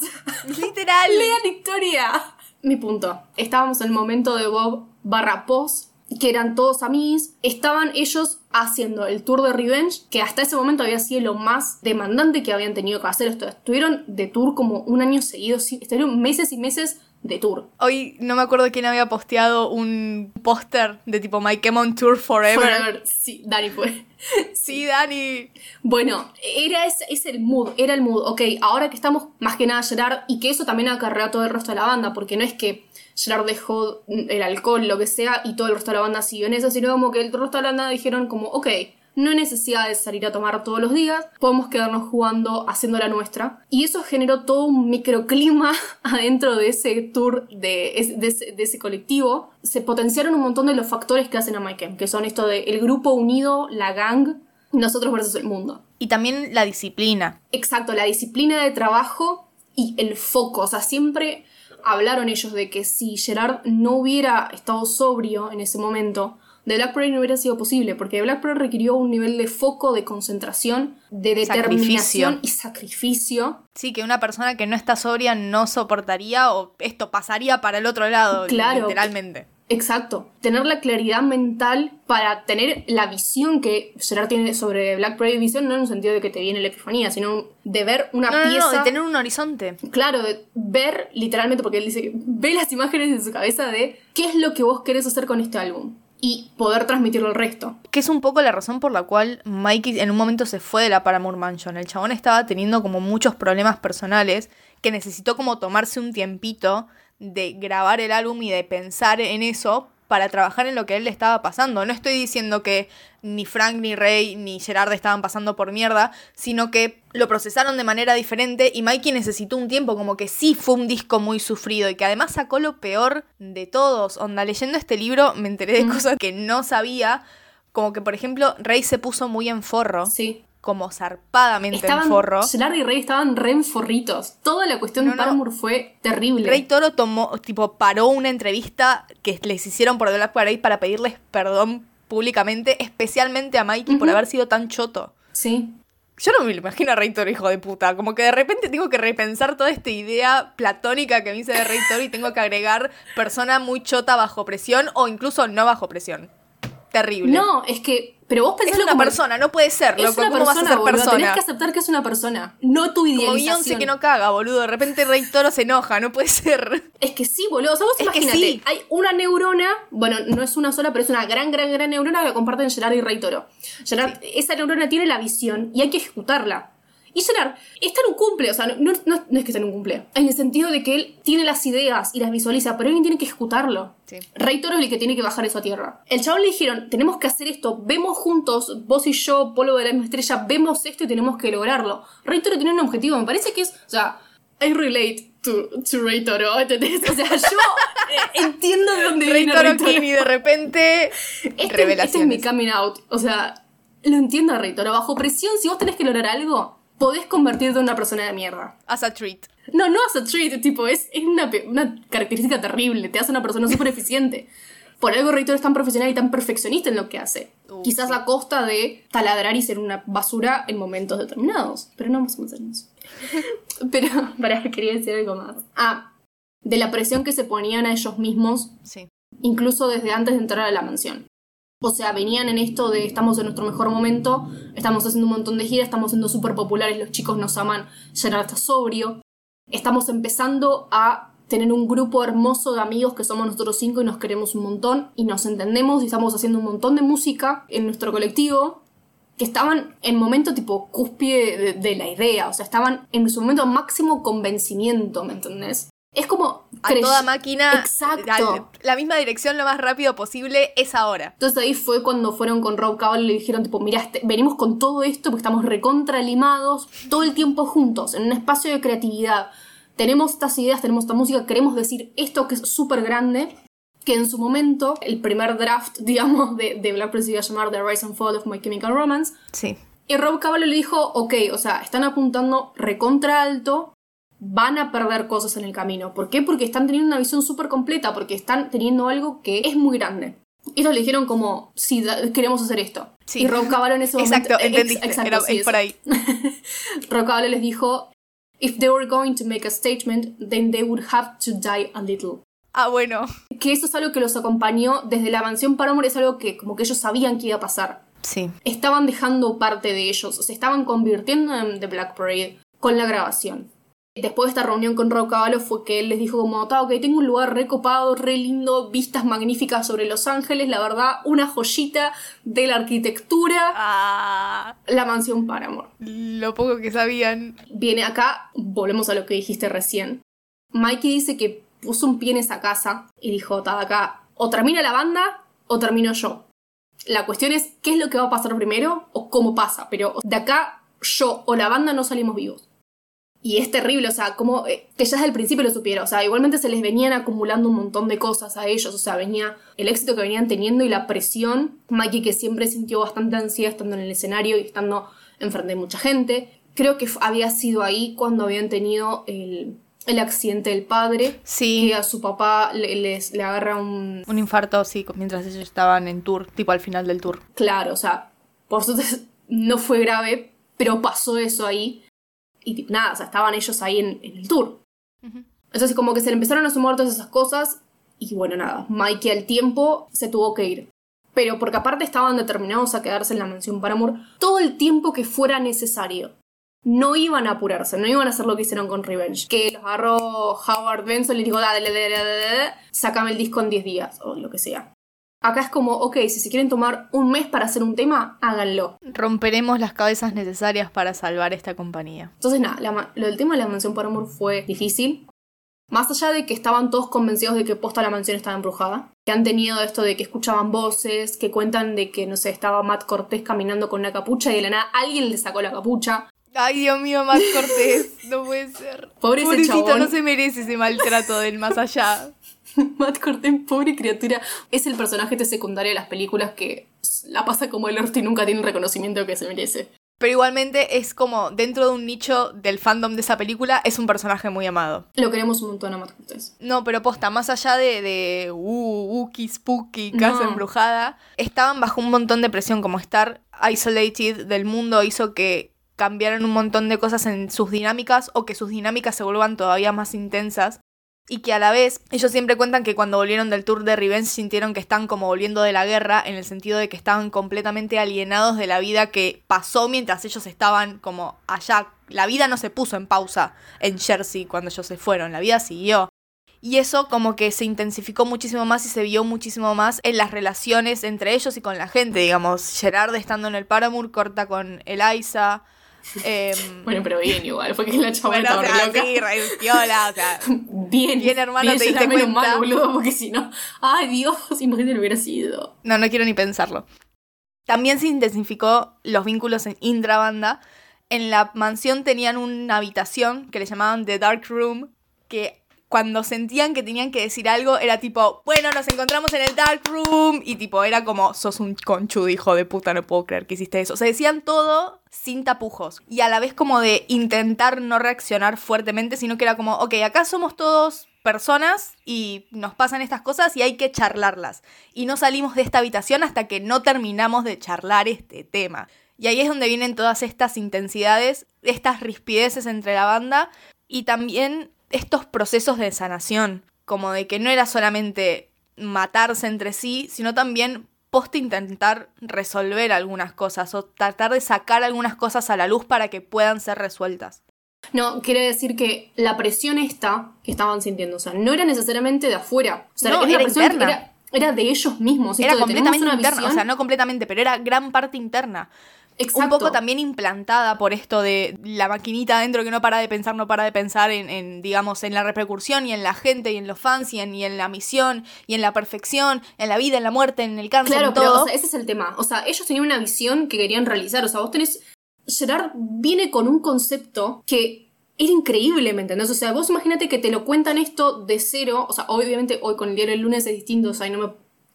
Literal. Lean historia. Mi punto. Estábamos en el momento de Bob barra Pos, que eran todos amigos. Estaban ellos haciendo el tour de Revenge, que hasta ese momento había sido lo más demandante que habían tenido que hacer. Estuvieron de tour como un año seguido. Estuvieron meses y meses de tour. Hoy no me acuerdo quién había posteado un póster de tipo My Kemon Tour Forever. Forever. Sí, Dani fue. Sí, Dani. Bueno, era ese, es el mood, era el mood. Ok, ahora que estamos más que nada Gerard y que eso también acarrea todo el resto de la banda, porque no es que Gerard dejó el alcohol, lo que sea, y todo el resto de la banda siguió en eso, sino como que el resto de la banda dijeron como, ok, no hay necesidad de salir a tomar todos los días, podemos quedarnos jugando, haciendo la nuestra. Y eso generó todo un microclima adentro de ese tour, de, ese- de ese, de ese colectivo. Se potenciaron un montón de los factores que hacen a Mike que son esto de el grupo unido, la gang, nosotros versus el mundo. Y también la disciplina. Exacto, la disciplina de trabajo y el foco. O sea, siempre hablaron ellos de que si Gerard no hubiera estado sobrio en ese momento, The Black Parade no hubiera sido posible, porque Black Parade requirió un nivel de foco, de concentración, de determinación Sacrificio. y sacrificio. Sí, que una persona que no está sobria no soportaría o esto pasaría para el otro lado, Claro. literalmente. Exacto. Tener la claridad mental para tener la visión que Gerard tiene sobre Black Parade Vision, no en un sentido de que te viene la epifanía, sino de ver una No, pieza. no, de tener un horizonte. Claro, de ver literalmente, porque él dice que ve las imágenes en su cabeza de qué es lo que vos querés hacer con este álbum y poder transmitirlo al resto. Que es un poco la razón por la cual Mikey en un momento se fue de la Paramount Mansion. El chabón estaba teniendo como muchos problemas personales que necesitó como tomarse un tiempito de grabar el álbum y de pensar en eso para trabajar en lo que a él le estaba pasando. No estoy diciendo que ni Frank, ni Ray, ni Gerard estaban pasando por mierda, sino que lo procesaron de manera diferente y Mikey necesitó un tiempo, como que sí fue un disco muy sufrido y que además sacó lo peor de todos. Onda, leyendo este libro me enteré de cosas que no sabía, como que por ejemplo Ray se puso muy en forro, Sí. Como zarpadamente Estaban, en forro. Y Rey estaban re en forritos. Toda la cuestión No, de no. Paramore fue terrible. Rey Toro tomó, tipo, paró una entrevista que les hicieron por Black Parade para pedirles perdón públicamente, especialmente a Mikey por haber sido tan choto. Sí. Yo no me lo imagino a Rey Toro, hijo de puta. Como que de repente tengo que repensar toda esta idea platónica que me hice de Rey Toro y tengo que agregar persona muy chota bajo presión o incluso no bajo presión. Terrible. No, es que. Pero vos es pensás una persona, no puede ser, Es loco. una ¿Cómo vas a persona, ser boludo. persona? Tenés que aceptar que es una persona, no tu Como idealización. Beyoncé que no caga, boludo. De repente Rey Toro se enoja, no puede ser. Es que sí, boludo. O sea, vos Es que imagínate, sí. hay una neurona, bueno, no es una sola, pero es una gran, gran, gran neurona que comparten Gerard y Rey Toro. Gerard, esa neurona tiene la visión y hay que ejecutarla. Y Gerard está en un cumple, o sea, no, no- no- no es que está en un cumple, en el sentido de que él tiene las ideas y las visualiza, pero alguien tiene que ejecutarlo. Sí. Rey Toro es el que tiene que bajar eso a tierra. El chabón le dijeron, tenemos que hacer esto, vemos juntos, vos y yo, polvo de la misma estrella, vemos esto y tenemos que lograrlo. Rey Toro tiene un objetivo, me parece que es, o sea, I relate to, to Rey Toro, ¿entendés? O sea, yo eh, entiendo de dónde Rey viene Toro Rey Toro. De repente Este, este es mi coming out, o sea, lo entiendo a Rey Toro. Bajo presión, si vos tenés que lograr algo, podés convertirte en una persona de mierda. As a treat. No, no as a treat, tipo, es, es una, una característica terrible, te hace una persona súper eficiente. Por algo Rey Toro es tan profesional y tan perfeccionista en lo que hace. Uh, Quizás sí. a costa de taladrar y ser una basura en momentos determinados. Pero no vamos a en eso. Pero, para, quería decir algo más. Ah, de la presión que se ponían a ellos mismos Sí. incluso desde antes de entrar a la mansión. O sea, venían en esto de estamos en nuestro mejor momento, estamos haciendo un montón de giras, estamos siendo súper populares, los chicos nos aman, Gerard está sobrio. Estamos empezando a tener un grupo hermoso de amigos que somos nosotros cinco y nos queremos un montón y nos entendemos y estamos haciendo un montón de música en nuestro colectivo que estaban en momento tipo cúspide de, de la idea, o sea, estaban en su momento máximo convencimiento, ¿me entendés? Es como... A toda máquina. Exacto. al- la misma dirección lo más rápido posible es ahora. Entonces ahí fue cuando fueron con Rob Cavallo y le dijeron, tipo, mirá, este- venimos con todo esto porque estamos recontralimados todo el tiempo juntos, en un espacio de creatividad. Tenemos estas ideas, tenemos esta música, queremos decir esto que es súper grande. que en su momento, el primer draft, digamos, de, de Black Press iba a llamar The Rise and Fall of My Chemical Romance. Sí. Y Rob Cavallo le dijo, ok, o sea, están apuntando recontra alto, van a perder cosas en el camino. ¿Por qué? Porque están teniendo una visión súper completa, porque están teniendo algo que es muy grande. Y ellos le dijeron como, sí, da- queremos hacer esto. Sí. Y Rob Cavallo en ese momento... Exacto, ex- entendiste. exacto, Era- sí, es por ahí. Rob Cavallo les dijo, if they were going to make a statement, then they would have to die a little. Ah, bueno. Que eso es algo que los acompañó desde la mansión Paramore, es algo que como que ellos sabían que iba a pasar. Sí. estaban dejando parte de ellos, se estaban convirtiendo en The Black Parade con la grabación. Después de esta reunión con Rob Cavallo fue que él les dijo como, "Ta, ok, tengo un lugar recopado, re lindo, vistas magníficas sobre Los Ángeles, la verdad, una joyita de la arquitectura, Ah, la mansión Paramore. lo poco que sabían. Viene acá, volvemos a lo que dijiste recién. Mikey dice que puso un pie en esa casa y dijo, ta, acá, o termina la banda o termino yo. La cuestión es qué es lo que va a pasar primero o cómo pasa, pero de acá yo o la banda no salimos vivos. Y es terrible, o sea, como eh, que ya desde el principio lo supiera, o sea, igualmente se les venían acumulando un montón de cosas a ellos, o sea, venía el éxito que venían teniendo y la presión. Mikey que siempre sintió bastante ansiedad estando en el escenario y estando enfrente de mucha gente. Creo que había sido ahí cuando habían tenido el, el accidente del padre, Sí. que a su papá le, les, le agarra un, Un infarto, sí, mientras ellos estaban en tour, tipo al final del tour. Claro, o sea, por suerte no fue grave, pero pasó eso ahí. Y tipo, nada, o sea, estaban ellos ahí en, en el tour. Ujú. Entonces como que se le empezaron a sumar todas esas cosas y bueno, nada, Mikey al tiempo se tuvo que ir. Pero porque aparte estaban determinados a quedarse en la mansión Paramore todo el tiempo que fuera necesario. No iban a apurarse, no iban a hacer lo que hicieron con Revenge. Que los agarró Howard Benson y les dijo, dale, dale, dale, dale, dale, sácame el disco en 10 días o lo que sea. Acá es como, ok, si se quieren tomar un mes para hacer un tema, háganlo. Romperemos las cabezas necesarias para salvar esta compañía. Entonces, nada, la lo del tema de la mansión Paramore fue difícil. Más allá de que estaban todos convencidos de que posta la mansión estaba embrujada, que han tenido esto de que escuchaban voces, que cuentan de que, no sé, estaba Matt Cortés caminando con una capucha y de la nada alguien le sacó la capucha. Ay, Dios mío, Matt Cortés, no puede ser. Pobre ese Pobrecito, chabón. no se merece ese maltrato del más allá. Matt Cortés, pobre criatura, es el personaje de secundario de las películas que la pasa como el orto y nunca tiene el reconocimiento que se merece. Pero igualmente es como dentro de un nicho del fandom de esa película, es un personaje muy amado. Lo queremos un montón a Matt Cortés. No, pero posta, más allá de, de uh, Uki, Spooky, Casa No. Embrujada, estaban bajo un montón de presión, como estar isolated del mundo hizo que cambiaran un montón de cosas en sus dinámicas o que sus dinámicas se vuelvan todavía más intensas. Y que a la vez, ellos siempre cuentan que cuando volvieron del tour de Revenge sintieron que están como volviendo de la guerra, en el sentido de que estaban completamente alienados de la vida que pasó mientras ellos estaban como allá. La vida no se puso en pausa en Jersey cuando ellos se fueron, la vida siguió. Y eso como que se intensificó muchísimo más y se vio muchísimo más en las relaciones entre ellos y con la gente, digamos. Gerard estando en el Paramore corta con Eliza. Em, Bueno, pero bien igual, porque la chava bueno, estaba o sea, loca. sí, re piola, o sea, Bien, Bien, hermano, te diste cuenta. mal, boludo, porque si no. Ay, Dios, imagínate lo hubiera sido. No, no quiero ni pensarlo. También se intensificó los vínculos en intrabanda. En la mansión tenían una habitación que le llamaban The Dark Room, que cuando sentían que tenían que decir algo era tipo, bueno, nos encontramos en el Dark Room. Y tipo, era como, sos un conchudo, hijo de puta, no puedo creer que hiciste eso. O sea, decían todo sin tapujos. Y a la vez como de intentar no reaccionar fuertemente, sino que era como, ok, acá somos todos personas y nos pasan estas cosas y hay que charlarlas. Y no salimos de esta habitación hasta que no terminamos de charlar este tema. Y ahí es donde vienen todas estas intensidades, estas rispideces entre la banda y también estos procesos de sanación, como de que no era solamente matarse entre sí, sino también post intentar resolver algunas cosas o tratar de sacar algunas cosas a la luz para que puedan ser resueltas. No, quiere decir que la presión esta que estaban sintiendo, o sea, no era necesariamente de afuera. O sea, No, era, presión que era, era de ellos mismos. Era completamente interna, o sea, no completamente, pero era gran parte interna. Exacto. Un poco también implantada por esto de la maquinita adentro que no para de pensar, no para de pensar en, en, digamos, en la repercusión y en la gente y en los fans y en, y en la misión y en la perfección, en la vida, en la muerte, en el cáncer, Claro, en pero todo. o sea, ese es el tema. O sea, ellos tenían una visión que querían realizar. O sea, vos tenés. Gerard viene con un concepto que era increíble, ¿me entendés? O sea, vos imagínate que te lo cuentan esto de cero, o sea, obviamente hoy con el diario del lunes es distinto, o sea, y no me,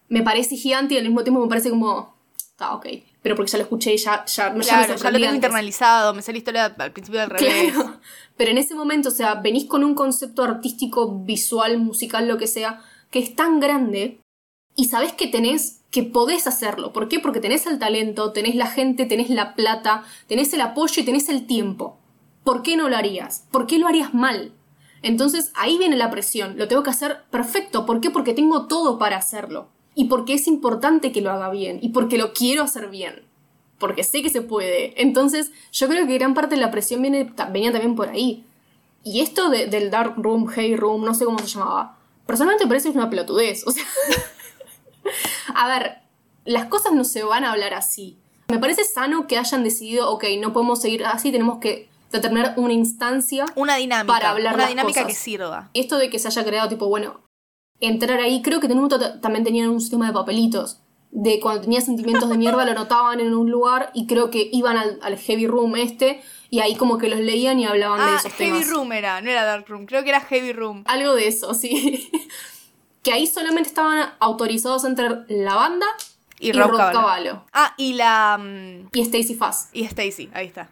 me parece gigante y al mismo tiempo me parece como, está ok, pero porque ya lo escuché y ya, ya, Claro, ya me ya lo tengo internalizado, me sé la historia al principio del revés. Claro. Pero en ese momento, o sea, venís con un concepto artístico, visual, musical, lo que sea, que es tan grande y sabés que tenés, que podés hacerlo. ¿Por qué? Porque tenés el talento, tenés la gente, tenés la plata, tenés el apoyo y tenés el tiempo. ¿Por qué no lo harías? ¿Por qué lo harías mal? Entonces ahí viene la presión. Lo tengo que hacer perfecto. ¿Por qué? Porque tengo todo para hacerlo. Y porque es importante que lo haga bien. Y porque lo quiero hacer bien. Porque sé que se puede. Entonces yo creo que gran parte de la presión viene, venía también por ahí. Y esto de- del Dark Room, Hey Room, no sé cómo se llamaba. Personalmente me parece una pelotudez. O sea, a ver, las cosas no se van a hablar así. Me parece sano que hayan decidido, ok, no podemos seguir así, tenemos que determinar una instancia Una dinámica. Para hablar una las dinámica cosas. que sirva. esto de que se haya creado, tipo, bueno, entrar ahí, creo que en un momento también tenían un sistema de papelitos. De cuando tenía sentimientos de mierda lo anotaban en un lugar y creo que iban al, al heavy room este y ahí como que los leían y hablaban de Ah, esos Heavy temas. Room era, no era Dark Room, creo que era Heavy Room. Algo de eso, sí. que ahí solamente estaban autorizados a entrar la banda Y, y, Rob Rob Cavallo. Cavallo. Ah, y la. mm, Y Stacy Fass. y Stacy, ahí está.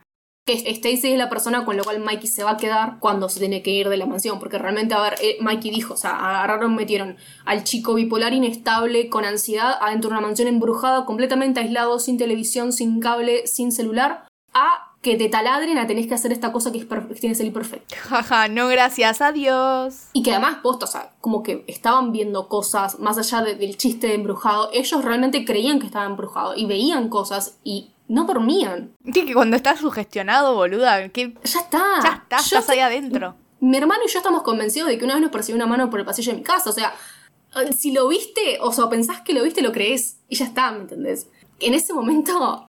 Que Stacy es la persona con la cual Mikey se va a quedar cuando se tiene que ir de la mansión. Porque realmente, a ver, eh, Mikey dijo, o sea, agarraron, metieron al chico bipolar inestable, con ansiedad, adentro de una mansión embrujada, completamente aislado, sin televisión, sin cable, sin celular, a que te taladren a tenés que hacer esta cosa que, es que tiene que salir perfecto. Jaja, no gracias, adiós. Y que además, posta, o sea, como que estaban viendo cosas más allá de- del chiste de embrujado. Ellos realmente creían que estaba embrujado y veían cosas y no dormían. Que, que cuando estás sugestionado, boluda, que Ya está. ya está, Yo estás ahí adentro. Mi hermano y yo estamos convencidos de que una vez nos persiguió una mano por el pasillo de mi casa. O sea, eh, si lo viste, o sea, pensás que lo viste, lo crees. Y ya está, ¿me entendés? En ese momento,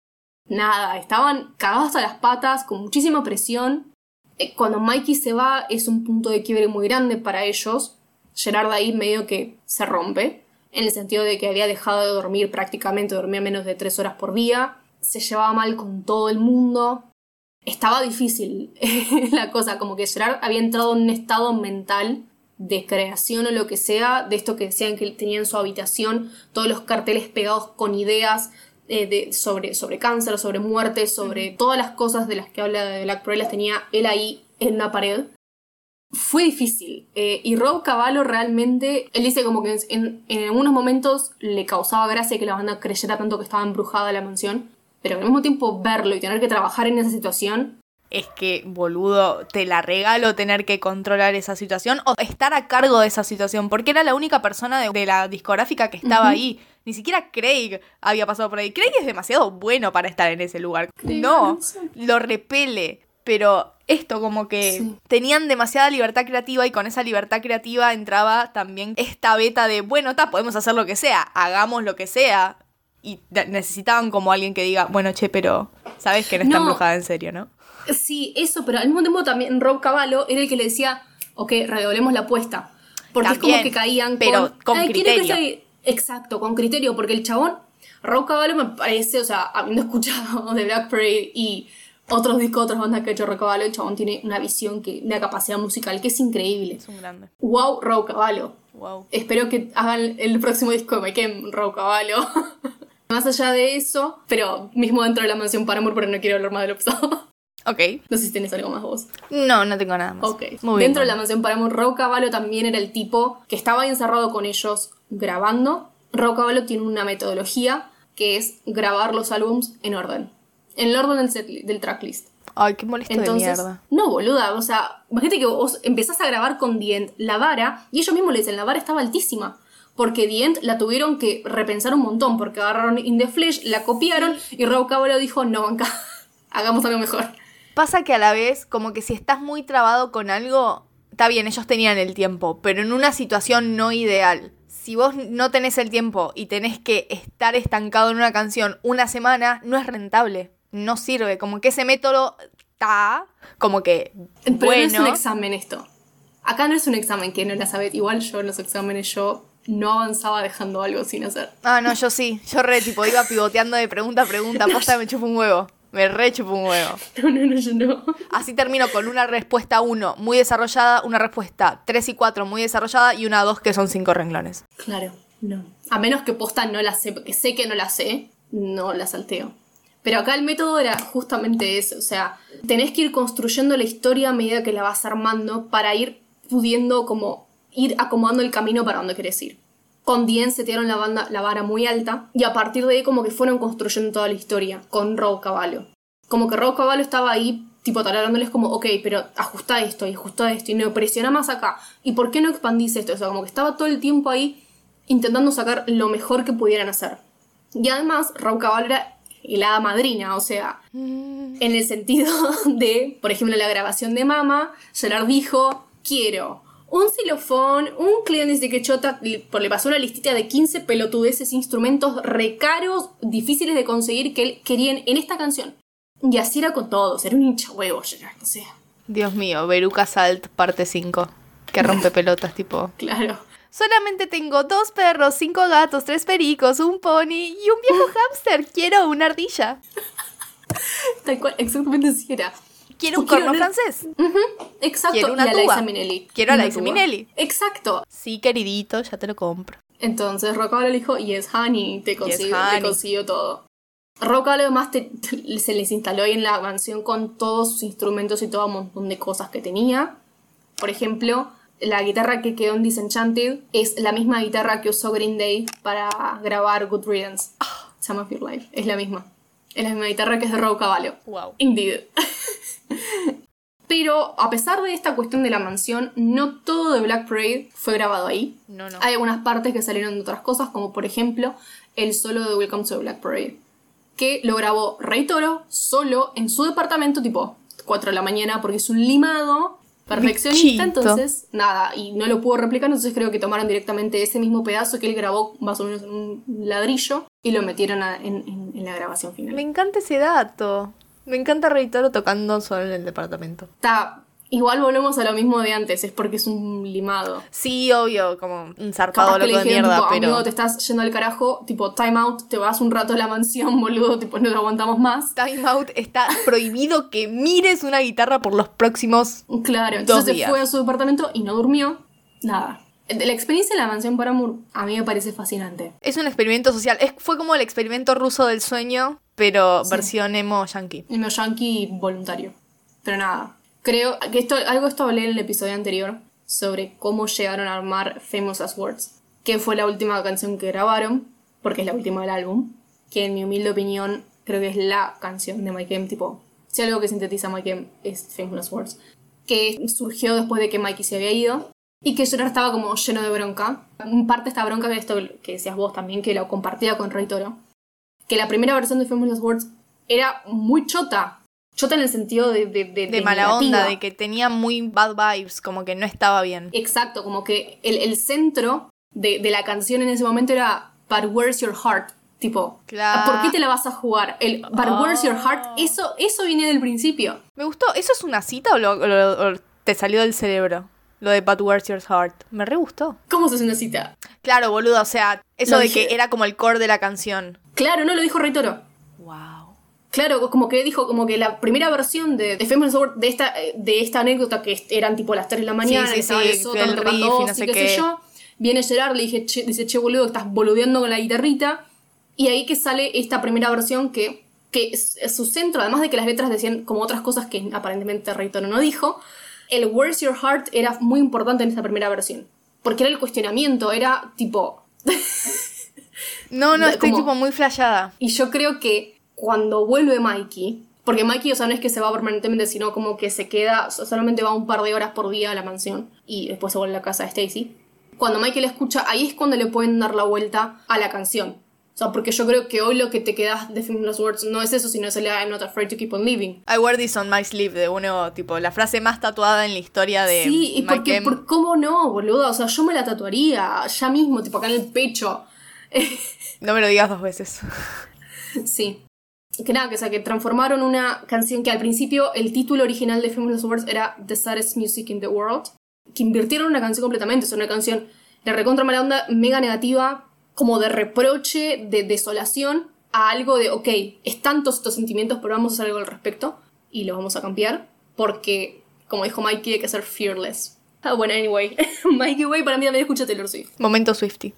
nada, estaban cagados a las patas, con muchísima presión. Eh, Cuando Mikey se va, es un punto de quiebre muy grande para ellos. Gerard ahí medio que se rompe, en el sentido de que había dejado de dormir prácticamente, dormía menos de tres horas por día. Se llevaba mal con todo el mundo estaba difícil la cosa, como que Gerard había entrado en un estado mental de creación o lo que sea, de esto que decían que tenía en su habitación, todos los carteles pegados con ideas eh, de, sobre, sobre cáncer, sobre muerte, sobre todas las cosas de las que habla de Black Pearl, las tenía él ahí en una pared. Fue difícil. eh, y Rob Cavallo realmente, él dice como que en, en algunos momentos le causaba gracia que la banda creyera tanto que estaba embrujada la mansión, pero al mismo tiempo verlo y tener que trabajar en esa situación, Es que, boludo, te la regalo tener que controlar esa situación o estar a cargo de esa situación, porque era la única persona de, de la discográfica que estaba Ujú. ahí. Ni siquiera Craig había pasado por ahí. Craig es demasiado bueno para estar en ese lugar. Craig no, lo repele. Pero esto como que Sí. tenían demasiada libertad creativa y con esa libertad creativa entraba también esta beta de, bueno, ta, podemos hacer lo que sea, hagamos lo que sea. Y necesitaban como alguien que diga, bueno, che, pero sabes que no está No. embrujada en serio, ¿no? Sí, eso, pero al mismo tiempo también Rob Cavallo era el que le decía, ok, redoblemos la apuesta. Porque es como que caían pero con "Ay, quiero que criterio". sea-". Exacto, con criterio, porque el chabón, Rob Cavallo me parece, o sea, habiendo escuchado de Black Parade y otros discos, otras bandas que ha hecho Rob Cavallo, el chabón tiene una visión, que, una capacidad musical que es increíble. Es un grande. Wow, Rob Cavallo. Wow. Espero que hagan el próximo disco de Mike Rob Cavallo. Más allá de eso, pero mismo dentro de la mansión Paramore, pero no quiero hablar más de lo pasado. Ok. No sé si tenés algo más vos. No, no tengo nada más. Ok. Muy bien. Dentro de la mansión Paramount, Rob Cavallo también era el tipo que estaba ahí encerrado con ellos grabando. Rob Cavallo tiene una metodología que es grabar los álbums en orden. En el orden del, setli- del tracklist. Ay, qué molesto de Entonces, mierda. no, boluda, o sea, imagínate que vos empezás a grabar con End la vara y ellos mismos le dicen, la vara estaba altísima. Porque The End la tuvieron que repensar un montón porque agarraron In The Flesh, la copiaron y Rob Cavallo dijo, no, banca, hagamos algo mejor. Pasa que a la vez, como que si estás muy trabado con algo, está bien, ellos tenían el tiempo, pero en una situación no ideal. Si vos no tenés el tiempo y tenés que estar estancado en una canción una semana, no es rentable. No sirve. Como que ese método está como que Pero no es un bueno. examen esto. Acá no es un examen que no la sabes. Igual yo en los exámenes yo no avanzaba dejando algo sin hacer. Ah, no, yo sí. Yo re tipo iba pivoteando de pregunta a pregunta. Posta me chupo un huevo. Me re chupo un huevo. No, no, no, yo no. Así termino con una respuesta 1 muy desarrollada, una respuesta 3 y 4 muy desarrollada y una 2 que son 5 renglones. Claro, no. A menos que posta no la sé, porque sé que no la sé, no la salteo. Pero acá el método era justamente eso, o sea, tenés que ir construyendo la historia a medida que la vas armando para ir pudiendo como ir acomodando el camino para donde querés ir. Con Dien setearon la, banda, la vara muy alta y a partir de ahí como que fueron construyendo toda la historia con Rob Cavallo. Como que Rob Cavallo estaba ahí tipo taladrándoles como, ok, pero ajusta esto y ajusta esto y no presiona más acá. ¿Y por qué no expandís esto? O sea, como que estaba todo el tiempo ahí intentando sacar lo mejor que pudieran hacer. Y además, Rob Cavallo era la madrina, o sea, en el sentido de, por ejemplo, la grabación de Mama, Gerard dijo, quiero un xilofón, un cliente de quechota, le pasó una listita de 15 pelotudeces instrumentos recaros, difíciles de conseguir que él querían en esta canción. Y así era con todos, era un hincha huevo, Gerard, o sea. Dios mío, Veruca Salt, parte 5, que rompe pelotas, tipo. Claro. Solamente tengo dos perros, cinco gatos, tres pericos, un pony y un viejo hámster. Quiero una ardilla. Tal cual, exactamente así era. Quiero un corno francés. Exacto. Quiero una y a tuba. Liza Minnelli. Quiero a Liza tuba. Minnelli. Exacto. Sí, queridito, ya te lo compro. Entonces Rockwell le dijo, yes, honey, te consigo, honey. te consigo todo. Rockwell además te- te- se les instaló ahí en la mansión con todos sus instrumentos y todo un montón de cosas que tenía. Por ejemplo, la guitarra que quedó en Disenchanted es la misma guitarra que usó Green Day para grabar Good Riddance. Some of Your Life. Es la misma. Es la misma guitarra que es de Rob Cavallo. Wow. Indeed. Pero a pesar de esta cuestión de la mansión, no todo de Black Parade fue grabado ahí. No, no. Hay algunas partes que salieron de otras cosas, como por ejemplo el solo de Welcome to the Black Parade, que lo grabó Rey Toro solo en su departamento, tipo 4 de la mañana, porque es un limado perfeccionista, Bichito. entonces nada, y no lo pudo replicar, entonces creo que tomaron directamente ese mismo pedazo que él grabó más o menos en un ladrillo y lo metieron a- en, en- en la grabación final. Me encanta ese dato. Me encanta Reitoro tocando solo en el departamento. Está. Igual volvemos a lo mismo de antes, es porque es un limado. Sí, obvio, como un zarpado Capaz que loco le de mierda, tipo, pero. amigo, te estás yendo al carajo, tipo, time out, te vas un rato a la mansión, boludo, tipo, no te aguantamos más. Time Out está prohibido que mires una guitarra por los próximos. Claro, entonces se fue a su departamento y no durmió. Nada. La experiencia en la mansión Paramore a mí me parece fascinante. Es un experimento social. Es, fue como el experimento ruso del sueño, pero versión emo yankee. El yankee voluntario. Pero nada. Creo que esto, algo esto hablé en el episodio anterior sobre cómo llegaron a armar Famous As Words, que fue la última canción que grabaron, porque es la última del álbum, que en mi humilde opinión creo que es la canción de Mike M, tipo, si algo que sintetiza Mike M es Famous As Words, que surgió después de que Mikey se había ido y que Gerard estaba como lleno de bronca. Parte esta bronca de esto que decías vos también, que lo compartía con Rey Toro, que la primera versión de Famous Words era muy chota. Chota en el sentido de... De, de- mala negativa. onda, de que tenía muy bad vibes, como que no estaba bien. Exacto, como que el, el centro de, de la canción en ese momento era But Where's Your Heart? Tipo, Claro. ¿por qué te la vas a jugar? El But Where's Your Heart, eso, eso viene del principio. Me gustó. ¿Eso es una cita o, lo- o lo- o te salió del cerebro? Lo de But Where's Your Heart. Me re gustó. ¿Cómo se hace una cita? Claro, boludo, o sea, eso Lo de dije. que era como el core de la canción. Claro, no lo dijo Rey Toro. Wow. Claro, como que dijo, como que la primera versión de, de Famous Words, de esta, eh, de esta anécdota que eran tipo las 3 de la mañana, sí, estaba en sí, el sótano el riff y no y sé qué sé qué. yo. Viene Gerard, le dije, che- dice, che boludo, estás boludeando con la guitarrita. Y ahí que sale esta primera versión que, que es, es su centro, además de que las letras decían como otras cosas que aparentemente Rey Toro no dijo, el Where's Your Heart era muy importante en esta primera versión. Porque era el cuestionamiento, era tipo, No, no, estoy como- tipo muy flasheada. Y yo creo que cuando vuelve Mikey, porque Mikey, o sea, no es que se va permanentemente, sino como que se queda, solamente va un par de horas por día a la mansión y después se vuelve a la casa de Stacy. Cuando Mikey la escucha, ahí es cuando le pueden dar la vuelta a la canción. O sea, porque yo creo que hoy lo que te quedas de Famous Words no es eso, sino es el I'm not afraid to keep on living. I wear this on my sleeve de uno, tipo, la frase más tatuada en la historia de Sí, y Mike porque, M. por, ¿cómo no, boludo? O sea, yo me la tatuaría ya mismo, tipo acá en el pecho. No me lo digas dos veces. Sí. Que nada, que, o sea, que transformaron una canción que al principio el título original de Famous Words era The Saddest Music in the World. Que invirtieron una canción completamente. O sea, una canción de recontra mala onda, mega negativa, como de reproche, de desolación, a algo de, ok, están todos estos sentimientos, pero vamos a hacer algo al respecto y lo vamos a cambiar porque, como dijo Mikey, hay que ser fearless. Ah, bueno, anyway, Mikey Way para mí también escucha Taylor Swift. Momento Swifty.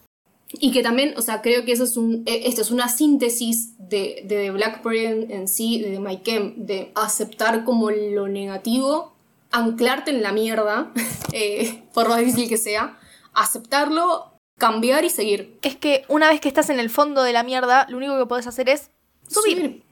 Y que también, o sea, creo que eso es un, e, esto es una síntesis de, de Blackberry en, sí, de Mike de aceptar como lo negativo, anclarte en la mierda, eh, por más difícil que sea, aceptarlo, cambiar y seguir. Es que una vez que estás en el fondo de la mierda, lo único que puedes hacer es subir.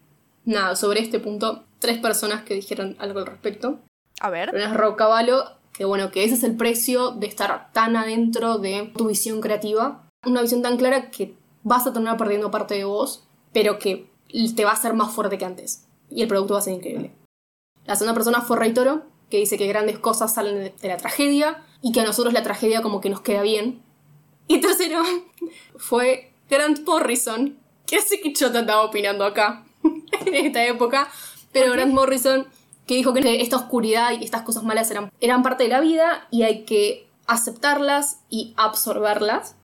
Nada, sobre este punto, tres personas que dijeron algo al respecto. A ver. Una es Rob Cavallo, que bueno, que ese es el precio de estar tan adentro de tu visión creativa una visión tan clara que vas a terminar perdiendo parte de vos, pero que te va a hacer más fuerte que antes. Y el producto va a ser increíble. La segunda persona fue Ray Toro, que dice que grandes cosas salen de la tragedia y que a nosotros la tragedia como que nos queda bien. Y tercero fue Grant Morrison, que sé que yo te andaba opinando acá en esta época, pero Grant Morrison que dijo que esta oscuridad y estas cosas malas eran, eran parte de la vida y hay que aceptarlas y absorberlas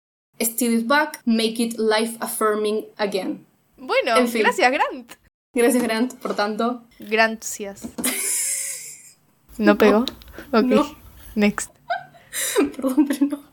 Still is back, make it life affirming again. Bueno, gracias Grant. Gracias Grant, por tanto. Gracias. ¿No pegó? Ok. Next. Perdón, pero no.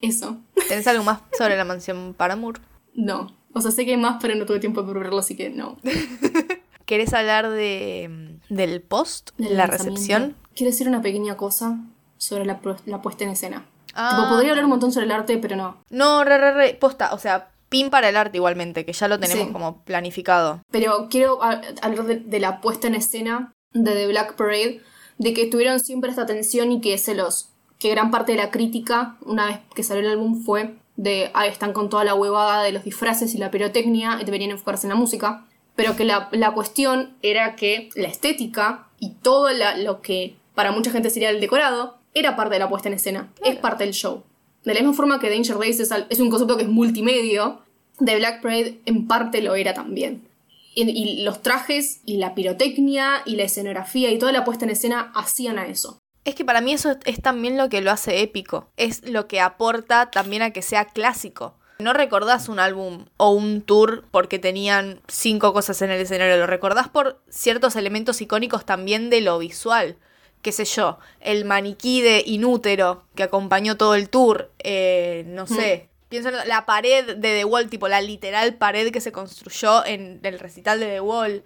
Eso. ¿Tenés algo más sobre la mansión Paramore? No. O sea, sé que hay más, pero no tuve tiempo de verlo, así que no. ¿Querés hablar de, del post? ¿De la recepción? Quiero decir una pequeña cosa sobre la, la puesta en escena. Ah, podría hablar un montón sobre el arte, pero no. No, re, re, re, posta, o sea, pin para el arte igualmente, que ya lo tenemos como planificado. Pero quiero hablar de, la puesta en escena de The Black Parade, de que tuvieron siempre esta tensión y que se los. Que gran parte de la crítica, una vez que salió el álbum, fue de. Ah, están con toda la huevada de los disfraces y la pirotecnia y deberían enfocarse en la música. Pero que la, la cuestión era que la estética y todo lo que para mucha gente sería el decorado era parte de la puesta en escena, es parte del show. De la misma forma que Danger Days es, un concepto que es multimedio, The Black Parade en parte lo era también. Y, los trajes y la pirotecnia y la escenografía y toda la puesta en escena hacían a eso. Es que para mí eso es también lo que lo hace épico, es lo que aporta también a que sea clásico. No recordás un álbum o un tour porque tenían cinco cosas en el escenario, lo recordás por ciertos elementos icónicos también de lo visual qué sé yo, el maniquí de Inútero que acompañó todo el tour, eh, no sé. Mm. Pienso en la pared de The Wall, tipo la literal pared que se construyó en el recital de The Wall.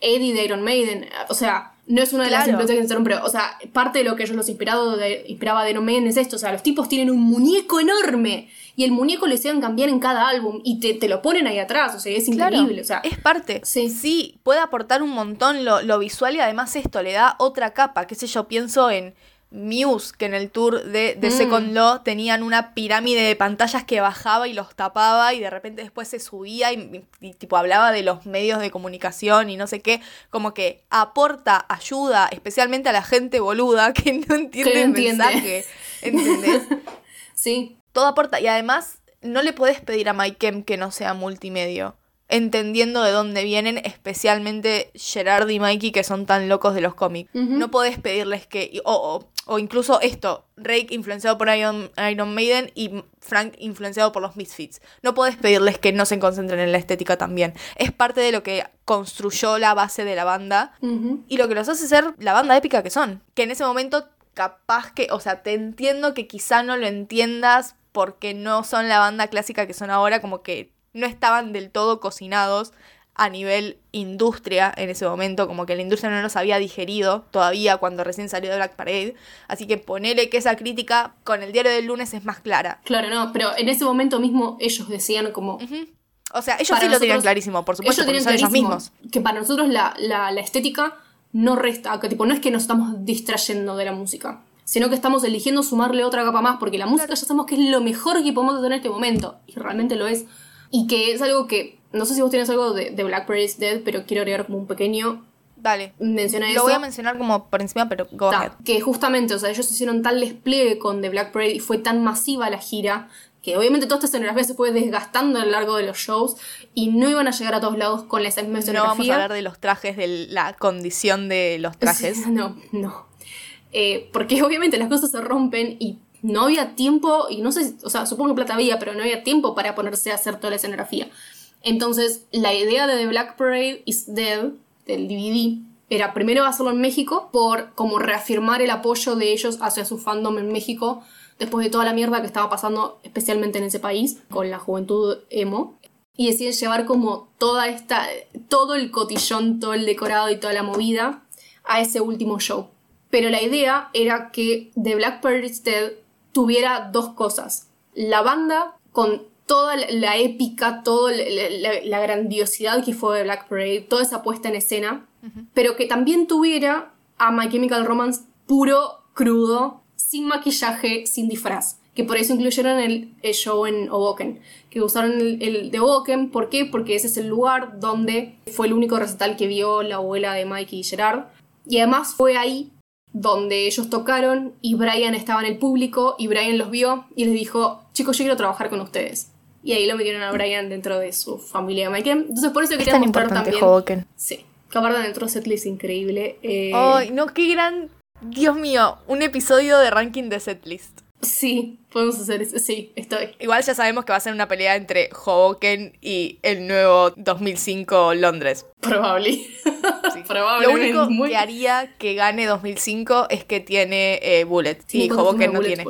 Eddie de Iron Maiden, o sea, no es una de las influencias que pero, o sea, parte de lo que ellos los inspirado de, inspiraba de Iron Maiden es esto, o sea, los tipos tienen un muñeco enorme y el muñeco le hacían cambiar en cada álbum y te, lo ponen ahí atrás, o sea, es increíble, o sea. Es parte. Sí. sí, puede aportar un montón lo, lo visual y además esto le da otra capa, qué sé yo, pienso en Muse, que en el tour de, de mm. Second Law tenían una pirámide de pantallas que bajaba y los tapaba y de repente después se subía y, tipo hablaba de los medios de comunicación y no sé qué, como que aporta ayuda, especialmente a la gente boluda que no entiende el mensaje, ¿entendés? sí. Todo aporta y además no le puedes pedir a Mike que no sea multimedio entendiendo de dónde vienen, especialmente Gerard y Mikey, que son tan locos de los cómics. No podés pedirles que. O, o, incluso esto: Rake influenciado por Iron, Iron, Maiden y Frank influenciado por los Misfits. No podés pedirles que no se concentren en la estética también. Es parte de lo que construyó la base de la banda y lo que los hace ser la banda épica que son. Que en ese momento, capaz que. O sea, te entiendo que quizá no lo entiendas porque no son la banda clásica que son ahora, como que no estaban del todo cocinados a nivel industria en ese momento, como que la industria no los había digerido todavía cuando recién salió de Black Parade. Así que ponele que esa crítica con el diario del lunes es más clara. Claro, no, pero en ese momento mismo ellos decían como... O sea, ellos sí lo tenían clarísimo, por supuesto, ellos, son ellos mismos. Que para nosotros la, la, la estética no resta, que tipo, no es que nos estamos distrayendo de la música sino que estamos eligiendo sumarle otra capa más, porque la música ya sabemos que es lo mejor que podemos tener en este momento, y realmente lo es. Y que es algo que, no sé si vos tienes algo de, de Blackberry is Dead, pero quiero agregar como un pequeño Dale. Menciona Lo voy a mencionar como por encima, pero go ahead. Que justamente, o sea, ellos hicieron tal despliegue con The Black Parade y fue tan masiva la gira que obviamente toda esta escenografía se fue desgastando a lo largo de los shows y no iban a llegar a todos lados con la misma escenografía. No vamos a hablar de los trajes, de la condición de los trajes. No, no. Eh, porque obviamente las cosas se rompen y no había tiempo, y no sé, o sea, supongo que plata había, pero no había tiempo para ponerse a hacer toda la escenografía. Entonces, la idea de The Black Parade is Dead, del DVD, era primero hacerlo en México por como reafirmar el apoyo de ellos hacia su fandom en México después de toda la mierda que estaba pasando especialmente en ese país con la juventud emo y deciden llevar como toda esta todo el cotillón, todo el decorado y toda la movida a ese último show. Pero la idea era que The Black Parade is Dead tuviera dos cosas. La banda con toda la épica, toda la, grandiosidad que fue Black Parade, toda esa puesta en escena, pero que también tuviera a My Chemical Romance puro, crudo, sin maquillaje, sin disfraz. Que por eso incluyeron el, show en Hoboken. Que usaron el, de Hoboken, ¿por qué? Porque ese es el lugar donde fue el único recital que vio la abuela de Mike y Gerard. Y además fue ahí donde ellos tocaron y Brian estaba en el público y Brian los vio y les dijo, chicos, yo quiero trabajar con ustedes. Y ahí lo metieron a Brian dentro de su familia de Mike. Entonces por eso quería mostrar también... Hoboken. Sí. Que aparte dentro de setlist increíble. Eh, ¡Ay, no, qué gran... Dios mío, un episodio de ranking de setlist. Sí, podemos hacer eso. Sí, estoy. Igual ya sabemos que va a ser una pelea entre Hoboken y el nuevo 2005 Londres. Probable. Lo único que haría que gane 2005 es que tiene eh, Bullet. y Hoboken no tiene.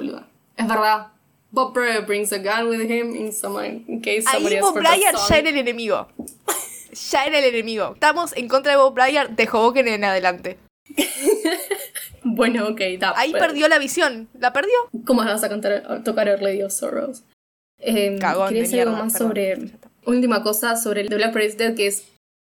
Es verdad. Bob Breyer brings a gun with him in, in case somebody Ahí Bob Breyer ya era el enemigo. ya era el enemigo. Estamos en contra de Bob Breyer de Hoboken en adelante. bueno, ok, da. Ahí perdió la visión. ¿La perdió? ¿Cómo vas a cantar, tocar Early of Sorrows? Eh, Cagón quería decir algo más sobre. Última cosa sobre el The Black Parade Dead, que es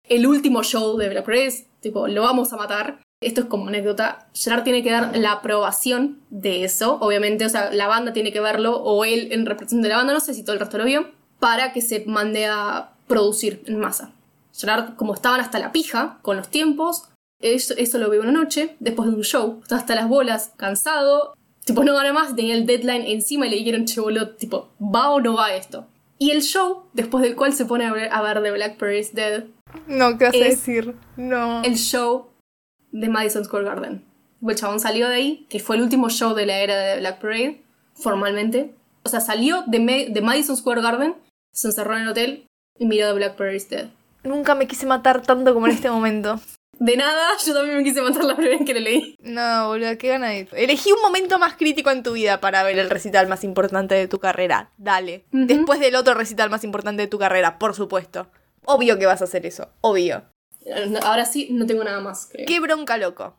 el último show de Black Parade. Tipo, lo vamos a matar. Esto es como anécdota. Gerard tiene que dar la aprobación de eso. Obviamente, o sea, la banda tiene que verlo, o él en representación de la banda, no sé si todo el resto lo vio, para que se mande a producir en masa. Gerard, como estaban hasta la pija con los tiempos, eso, eso lo vio una noche, después de un show. Hasta las bolas, cansado. Tipo, no gana más, tenía el deadline encima y le dijeron, che, boludo, tipo, ¿va o no va esto? Y el show, después del cual se pone a ver, a ver The Black is Dead. No, ¿qué vas a decir? No. El show de Madison Square Garden. El chabón salió de ahí, que fue el último show de la era de Black Parade, formalmente. O sea, salió de, de Madison Square Garden, se encerró en el hotel y miró The Black is Dead. Nunca me quise matar tanto como en este momento. De nada, yo también me quise matar la primera vez que lo leí. No, boludo, qué gana de... Elegí un momento más crítico en tu vida para ver el recital más importante de tu carrera. Dale. Después del otro recital más importante de tu carrera, por supuesto. Obvio que vas a hacer eso, obvio. Ahora sí, no tengo nada más, creo. Qué bronca loco.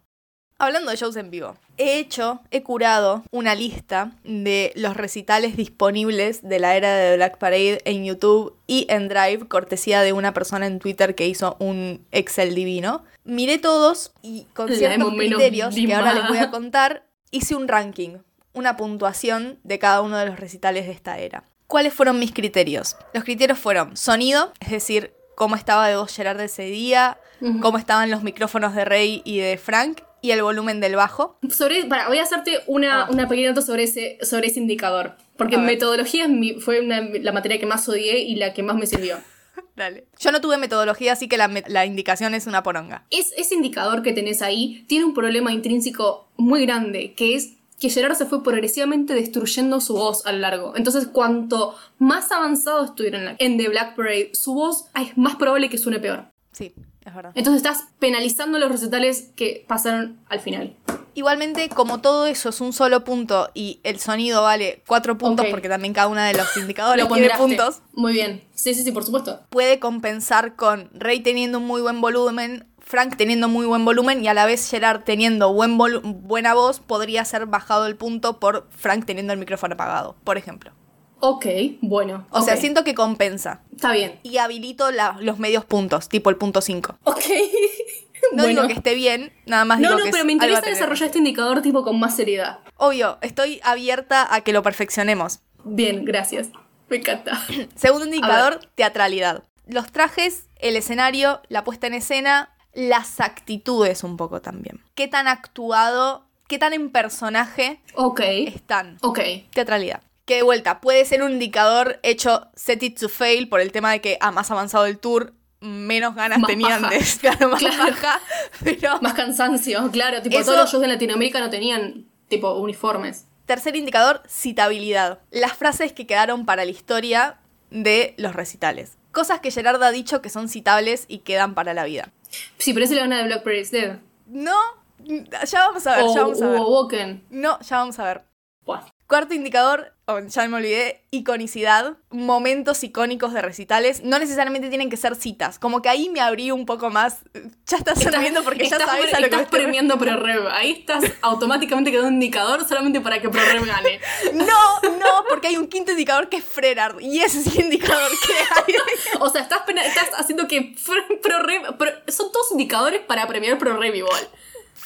Hablando de shows en vivo, he hecho, he curado una lista de los recitales disponibles de la era de Black Parade en YouTube y en Drive, cortesía de una persona en Twitter que hizo un Excel divino. Miré todos y con ciertos criterios que ahora les voy a contar, hice un ranking, una puntuación de cada uno de los recitales de esta era. ¿Cuáles fueron mis criterios? Los criterios fueron sonido, es decir, cómo estaba de voz Gerard ese día, cómo estaban los micrófonos de Rey y de Frank, y el volumen del bajo. Sobre, para, voy a hacerte una, ah. pequeña nota sobre ese, sobre ese indicador. Porque metodología fue la materia que más odié y la que más me sirvió. Dale. Yo no tuve metodología, así que la, indicación es una poronga. Es, ese indicador que tenés ahí tiene un problema intrínseco muy grande, que es que Gerard se fue progresivamente destruyendo su voz a lo largo. Entonces, cuanto más avanzado estuvieron en The Black Parade, su voz es más probable que suene peor. Sí, es verdad. Entonces estás penalizando los recitales que pasaron al final. Igualmente, como todo eso es un solo punto y el sonido vale cuatro puntos porque también cada uno de los indicadores tiene puntos. Muy bien. Sí, sí, sí, por supuesto. Puede compensar con Rey teniendo un muy buen volumen, Frank teniendo muy buen volumen y a la vez Gerard teniendo buen buena voz, podría ser bajado el punto por Frank teniendo el micrófono apagado, por ejemplo. Ok, bueno. O sea, siento que compensa. Está bien. Y habilito los medios puntos, tipo el punto 5. Ok. No digo que esté bien, nada más digo no, que pero me interesa desarrollar este indicador tipo con más seriedad. Obvio, estoy abierta a que lo perfeccionemos. Bien, gracias. Me encanta. Segundo indicador, teatralidad. Los trajes, el escenario, la puesta en escena, las actitudes un poco también. ¿Qué tan actuado, qué tan en personaje están? Ok. Teatralidad que de vuelta puede ser un indicador hecho set it to fail por el tema de que a más avanzado el tour menos ganas tenían de claro, más baja, pero más cansancio, claro, tipo todos los shows de Latinoamérica no tenían tipo uniformes. Tercer indicador, citabilidad. Las frases que quedaron para la historia de los recitales. Cosas que Gerard ha dicho que son citables y quedan para la vida. Sí, pero ese le gana de Blackberry's Dead. No, ya vamos a ver, o ya vamos a ver. Woken. No, ya vamos a ver. Buah. Cuarto indicador, oh, ya me olvidé, iconicidad, momentos icónicos de recitales. No necesariamente tienen que ser citas. Como que ahí me abrí un poco más. Ya estás sonriendo porque ya estás, sabes a lo que me estás premiando ProRev. Ahí estás automáticamente quedando un indicador solamente para que ProRev gane. No, no, porque hay un quinto indicador que es Frerard. Y ese es el indicador que hay. O sea, estás, estás haciendo que ProRev. Pro- son todos indicadores para premiar ProRev igual.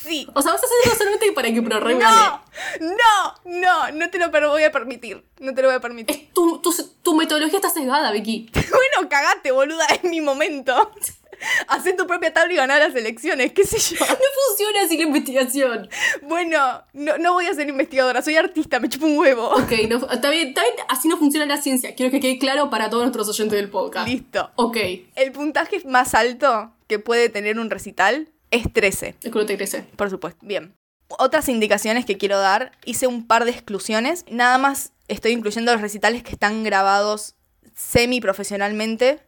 Sí. O sea, vas a hacerlo solamente para que ProRev gane. No, no, no, te lo voy a permitir. No te lo voy a permitir. Es tu, tu, tu metodología está sesgada, Vicky. Bueno, cagate, boluda, es mi momento. Hacer tu propia tabla y ganar las elecciones, qué sé yo. No funciona así la investigación. Bueno, no, no voy a ser investigadora, soy artista, me chupo un huevo. Ok, no, está, bien, está bien, así no funciona la ciencia. Quiero que quede claro para todos nuestros oyentes del podcast. Listo. Ok, El puntaje más alto que puede tener un recital es 13, el culo te crece. por supuesto. Bien. Otras indicaciones que quiero dar, hice un par de exclusiones. Nada más estoy incluyendo los recitales que están grabados semi-profesionalmente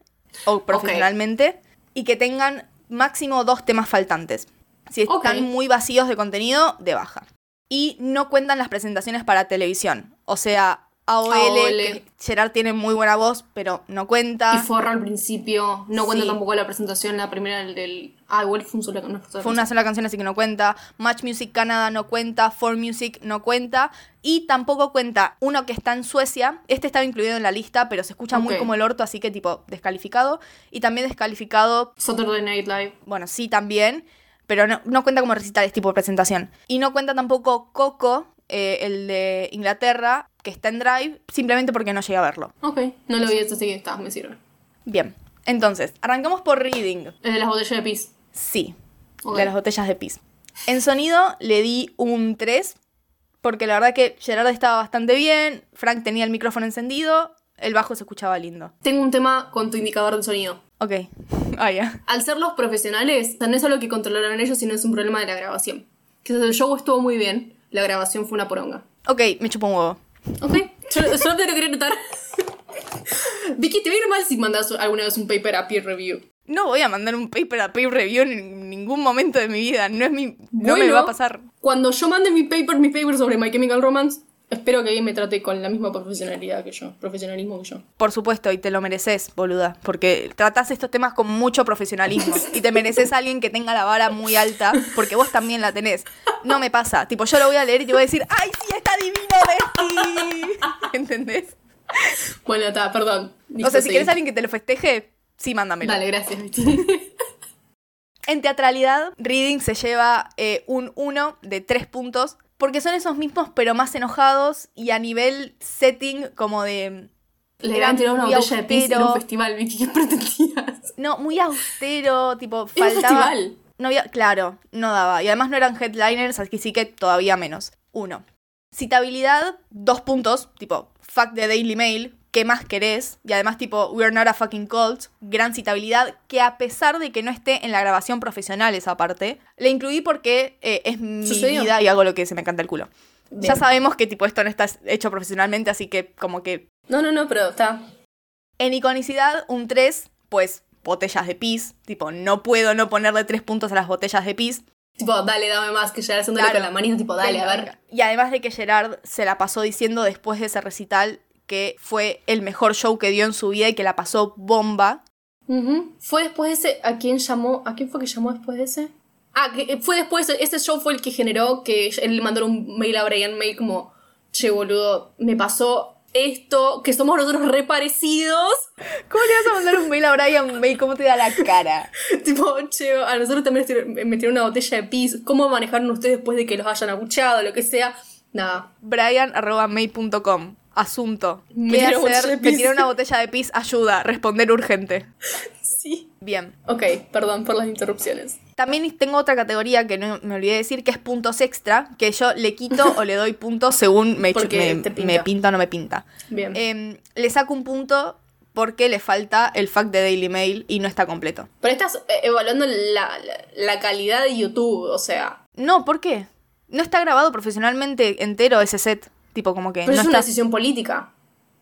o profesionalmente y que tengan máximo dos temas faltantes. Si están muy vacíos de contenido, de baja. Y no cuentan las presentaciones para televisión. O sea, AOL, Gerard tiene muy buena voz, pero no cuenta. Y forra al principio. No cuenta Sí. tampoco la presentación, la primera del. del- ah, igual fue un. No, Fue una sola canción, así que no cuenta. Match Music Canada no cuenta. For Music no cuenta. Y tampoco cuenta uno que está en Suecia. Este estaba incluido en la lista, pero se escucha muy como el orto, así que tipo descalificado. Y también descalificado, Saturday Night Live. bueno, sí también, pero no, no cuenta como recital, es tipo presentación. Y no cuenta tampoco Coco, eh, el de Inglaterra, que está en Drive, simplemente porque no llegué a verlo. Ok, no lo vi, así que está, me sirve. Bien, entonces, arrancamos por Reading. El de las botellas de pis. Sí, de las botellas de pis. En sonido le di un 3, porque la verdad que Gerard estaba bastante bien, Frank tenía el micrófono encendido, el bajo se escuchaba lindo. Tengo un tema con tu indicador de sonido. Ok, ah, ya. Al ser los profesionales, no es solo que controlaron ellos, sino es un problema de la grabación. Quizás el show estuvo muy bien, la grabación fue una poronga. Ok, me chupo un huevo. Ok, solo, solo te lo quería notar. Vicky, te ir mal si mandas alguna vez un paper a peer review. No voy a mandar un paper a peer review en ningún momento de mi vida, no es mi... no me Bueno, va a pasar. Cuando yo mande mi paper, mi paper sobre My Chemical Romance, espero que alguien me trate con la misma profesionalidad que yo, profesionalismo que yo. Por supuesto, y te lo mereces, boluda, porque tratás estos temas con mucho profesionalismo y te mereces a alguien que tenga la vara muy alta, porque vos también la tenés. No me pasa, tipo, yo lo voy a leer y te voy a decir, ¡ay, sí, está divino, Becky! ¿Entendés? Bueno, está, perdón. O sea, si quieres alguien que te lo festeje, sí, mándamelo. Dale, gracias, Vicky. En teatralidad, Reading se lleva eh, un 1 de 3 puntos, porque son esos mismos, pero más enojados, y a nivel setting, como de... Le Era habían tirado una botella de pis en un festival, Vicky, ¿qué pretendías? No, muy austero, tipo, Era un faltaba... festival. No había, claro, no daba. Y además no eran headliners, así que sí que todavía menos. Uno. Citabilidad, dos puntos, tipo, fuck the Daily Mail, ¿qué más querés? Y además, tipo, we're not a fucking cult, gran citabilidad, que a pesar de que no esté en la grabación profesional esa parte, le incluí porque eh, es mi Sucedió. vida y hago lo que se me canta el culo. Bien. Ya sabemos que, tipo, esto no está hecho profesionalmente, así que como que No, no, no, pero está. en iconicidad, un 3, pues botellas de pis. Tipo, no puedo no ponerle 3 puntos a las botellas de pis. Tipo, dale, dame más, que ya haciéndole Claro. con la manita, tipo, dale, a ver. Y además de que Gerard se la pasó diciendo después de ese recital que fue el mejor show que dio en su vida y que la pasó bomba. Fue después de ese. ¿A quién llamó? ¿A quién fue que llamó después de ese? Ah, que fue después. Ese show fue el que generó que él le mandó un mail a Brian May como. Che, boludo, me pasó esto, que somos nosotros re parecidos. ¿Cómo le vas a mandar un mail a Brian May? ¿Cómo te da la cara? tipo, che, a nosotros también nos metieron una botella de pis. ¿Cómo manejaron ustedes después de que los hayan acuchado, lo que sea? Nada. Brian.may.com. Asunto. Me ¿Qué tiró una botella hacer? una botella de pis. Ayuda. Responder urgente. Sí. Bien. Ok, perdón por las interrupciones. También tengo otra categoría que no me olvidé de decir, que es puntos extra, que yo le quito o le doy puntos según me, me, pinta. me pinta o no me pinta. Bien. Em, le saco un punto porque le falta el fact de Daily Mail y no está completo. Pero estás eh, evaluando la, la- la calidad de YouTube, o sea. No, ¿por qué? No está grabado profesionalmente entero ese set. Tipo, como que Pero no es una decisión política.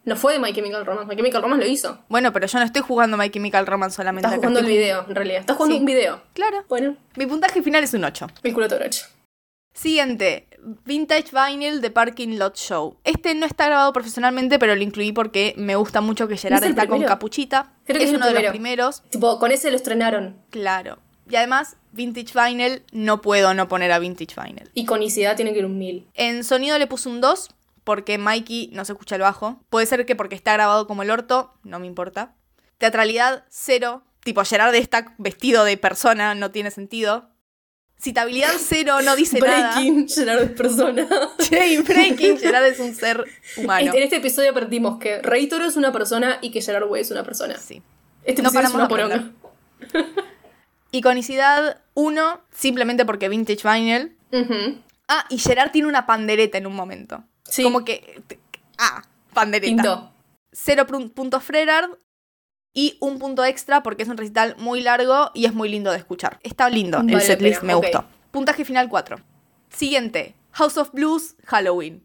No fue de My Chemical Romance, My Chemical Romance lo hizo. Bueno, pero yo no estoy jugando My Chemical Romance solamente. Estás acá jugando el video, en realidad. Estás jugando Sí. un video. Claro. Bueno, Mi puntaje final es un 8. el culo torocho. Siguiente, Vintage Vinyl de Parking Lot Show. Este no está grabado profesionalmente, pero lo incluí porque me gusta mucho que Gerard ¿Es el está con capuchita. Creo que es uno de los primero. primeros, Tipo, con ese lo estrenaron. claro. Y además, Vintage Vinyl, no puedo no poner a Vintage Vinyl. Iconicidad tiene que ir un mil. En sonido le puse un 2 porque Mikey no se escucha el bajo. Puede ser que porque está grabado como el orto, no me importa. Teatralidad, 0. Tipo, Gerard está vestido de persona, no tiene sentido. Citabilidad, 0, no dice nada. Breaking, Gerard es persona. Jane Breaking, Gerard es un ser humano. En este episodio aprendimos que Rey Toro es una persona y que Gerard Way es una persona. Sí. Este No episodio es paramos una. Iconicidad 1, simplemente porque Vintage Vinyl. Ah, y Gerard tiene una pandereta en un momento. Sí. Como que. Ah, pandereta. Pinto. Cero puntos Frerard. Y un punto extra porque es un recital muy largo y es muy lindo de escuchar. Está lindo Vale el setlist, me gustó. Puntaje final 4. Siguiente. House of Blues, Halloween.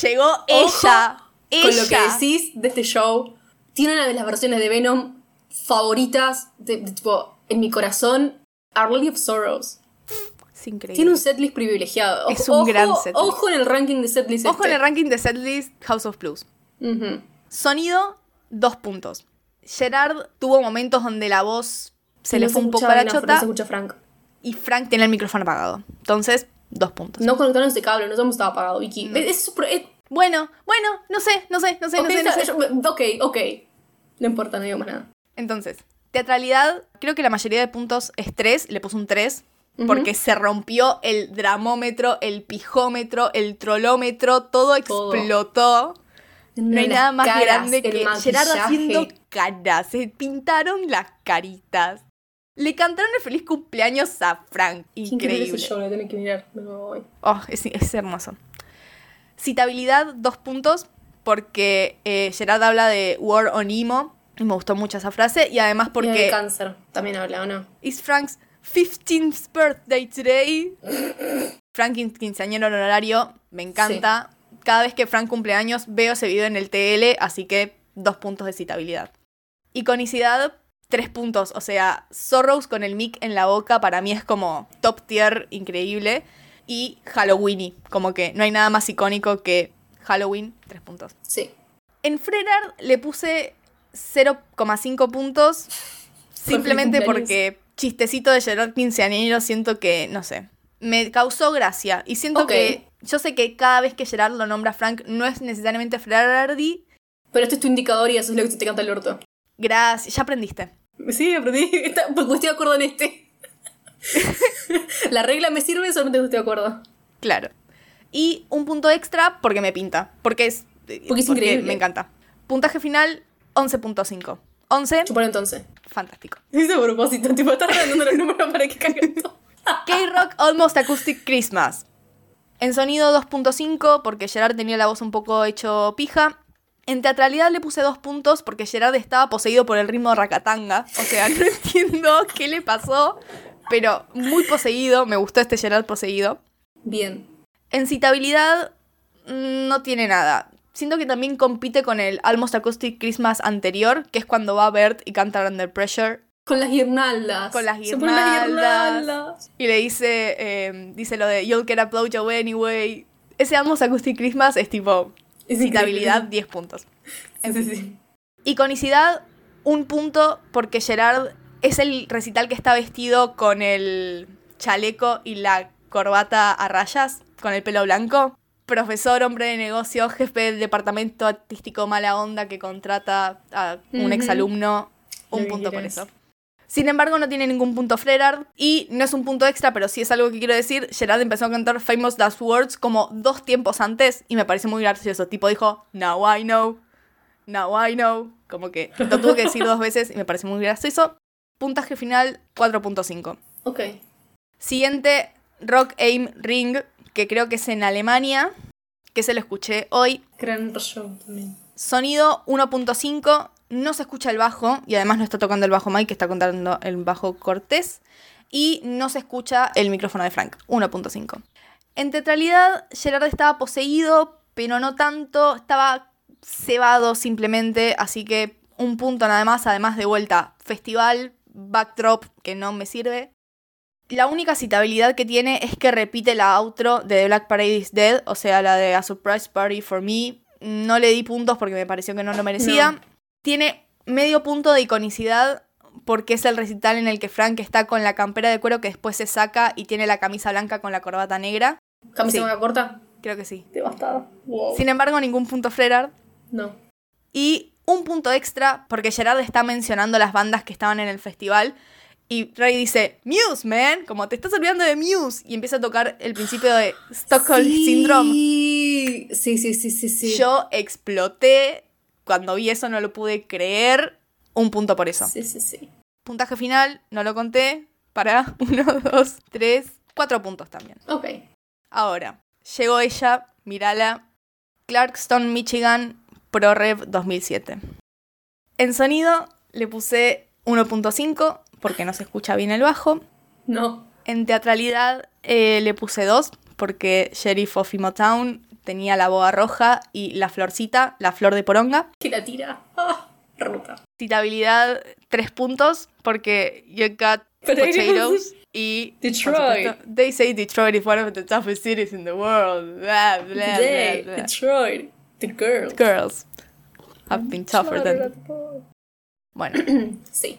Llegó ella. Ella. Con lo que decís de este show, tiene una de las versiones de Venom favoritas, de, de tipo, en mi corazón, Our Lady of Sorrows. Es increíble. Tiene un setlist privilegiado. Es Ojo- un gran setlist. Ojo en el ranking de setlist. Ojo en este. el ranking de setlist House of Blues. Sonido, dos puntos. Gerard tuvo momentos donde la voz se le fue un poco a la chota No se escucha Frank. y Frank tiene el micrófono apagado. Entonces, dos puntos. No conectaron ese cable, no hemos estado apagado, Vicky. No. Es, es- es- Bueno, bueno, no sé, no sé, no sé, ok, no sé, no está- sé. yo- ok, ok. No importa, no digo más nada. Entonces, teatralidad, creo que la mayoría de puntos es 3, le puse un 3, Porque se rompió el dramómetro, el pijómetro, el trolómetro, todo Todo. explotó. No hay nada más caras, grande el que Gerard maquillaje. haciendo caras, se pintaron las caritas. Le cantaron el feliz cumpleaños a Frank. Increíble Increíble. ese show, lo tenés que mirar. Me voy. Oh, es, es hermoso. Citabilidad, dos puntos, porque eh, Gerard habla de War on Emo, y me gustó mucho esa frase, y además Porque... porque cáncer también habla, ¿o no? it's Frank's 15th birthday today. Frank quin- quinceañero honorario, me encanta. Cada vez que Frank cumple años veo ese video en el TL, así que dos puntos de citabilidad. Iconicidad, tres puntos. O sea, Sorrows con el mic en la boca para mí es como top tier increíble. Y Halloweeny, como que no hay nada más icónico que Halloween, tres puntos. Sí. En Frerard le puse 0,5 puntos. Simplemente porque chistecito de Gerard quinceañero siento que, no sé, me causó gracia. Y siento que, yo sé que cada vez que Gerard lo nombra Frank no es necesariamente Frerardi. Pero este es tu indicador y eso es lo que te canta el orto. Gracias, ya aprendiste. Sí, aprendí. Porque estoy de acuerdo en este. La regla me sirve, solamente que estoy de acuerdo. Claro. Y un punto extra porque me pinta. Porque es, Porque es increíble. Me encanta. Puntaje final, 11.5. 11, Chupar entonces. Fantástico. Hice a propósito, tipo, estás dando los números para que caiga esto. K-Rock Almost Acoustic Christmas. En sonido 2.5 porque Gerard tenía la voz un poco hecho pija. En teatralidad le puse dos puntos porque Gerard estaba poseído por el ritmo de Rakatanga. O sea, no entiendo qué le pasó, pero muy poseído. Me gustó este Gerard poseído. Bien. En citabilidad mm, no tiene nada. Siento que también compite con el Almost Acoustic Christmas anterior, que es cuando va Bert y canta Under Pressure. Con las guirnaldas. Con las guirnaldas. Y le dice, eh, dice lo de You'll get a blowjob anyway. Ese Almost Acoustic Christmas es tipo Es citabilidad increíble. 10 puntos. Sí, sí, sí. Iconicidad, un punto porque Gerard es el recital que está vestido con el chaleco y la corbata a rayas, con el pelo blanco. Profesor, hombre de negocio, jefe del departamento artístico mala onda que contrata a un Ujú. exalumno. Lo Un punto por eso. Sin embargo, no tiene ningún punto Frerard. Y no es un punto extra, pero sí es algo que quiero decir. Gerard empezó a cantar Famous Last Words como dos tiempos antes y me parece muy gracioso. Tipo dijo, Now I know, now I know. Como que lo tuvo que decir dos veces y me parece muy gracioso. Puntaje final 4.5. Ok. Siguiente, Rock Aim Ring, que creo que es en Alemania, que se lo escuché hoy. Gran show también. Sonido 1.5, no se escucha el bajo y además no está tocando el bajo Mike, que está contando el bajo Cortés. Y no se escucha el micrófono de Frank, 1.5. En teatralidad, Gerard estaba poseído, pero no tanto. Estaba cebado simplemente, así que un punto nada más, además de vuelta, festival, backdrop, que no me sirve. La única citabilidad que tiene es que repite la outro de The Black Parade is Dead, o sea, la de A Surprise Party for Me. No le di puntos porque me pareció que no lo merecía. No. Tiene medio punto de iconicidad porque es el recital en el que Frank está con la campera de cuero que después se saca y tiene la camisa blanca con la corbata negra. ¿Camisa Sí. manga corta? Creo que sí. Devastada. Wow. Sin embargo, ningún punto Frerard. No. Y un punto extra porque Gerard está mencionando las bandas que estaban en el festival. Y Ray dice, Muse, man, como te estás olvidando de Muse. Y empieza a tocar el principio de Stockholm Sí. Syndrome. Sí, sí, sí, sí, sí. Yo exploté. Cuando vi eso no lo pude creer. Un punto por eso. Sí, sí, sí. Puntaje final, no lo conté. Para uno, dos, tres, cuatro puntos también. Ok. Ahora, llegó ella, mírala. Clarkston, Michigan, ProRev 2007. En sonido le puse 1.5 porque no se escucha bien el bajo. No. En teatralidad eh, le puse 2 porque Sheriff of Town tenía la boga roja y la florcita, la flor de poronga. Que la tira. Ah, ruta. Citabilidad 3 puntos porque You Got Potatoes. Y Detroit. supuesto, They say Detroit is one of the toughest cities in the world. Blah, blah, blah. Detroit. The girl. Girls have been tougher than. Bueno, Sí.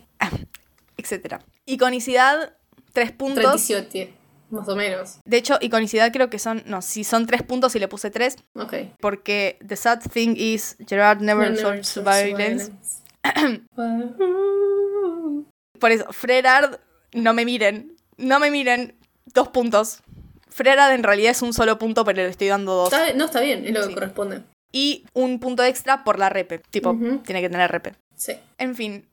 Etcétera. Iconicidad, 3 puntos. 37. Más o menos. De hecho, iconicidad creo que son. No, si son 3 puntos y le puse 3. Ok. Porque the sad thing is Gerard never shows violence. violence. Por eso, Frerard, no me miren. No me miren. Dos puntos. Frerard en realidad es un solo punto, pero le estoy dando dos. Está- no, está bien, es lo que corresponde. Y un punto extra por la repe. Tipo, tiene que tener repe. Sí. En fin,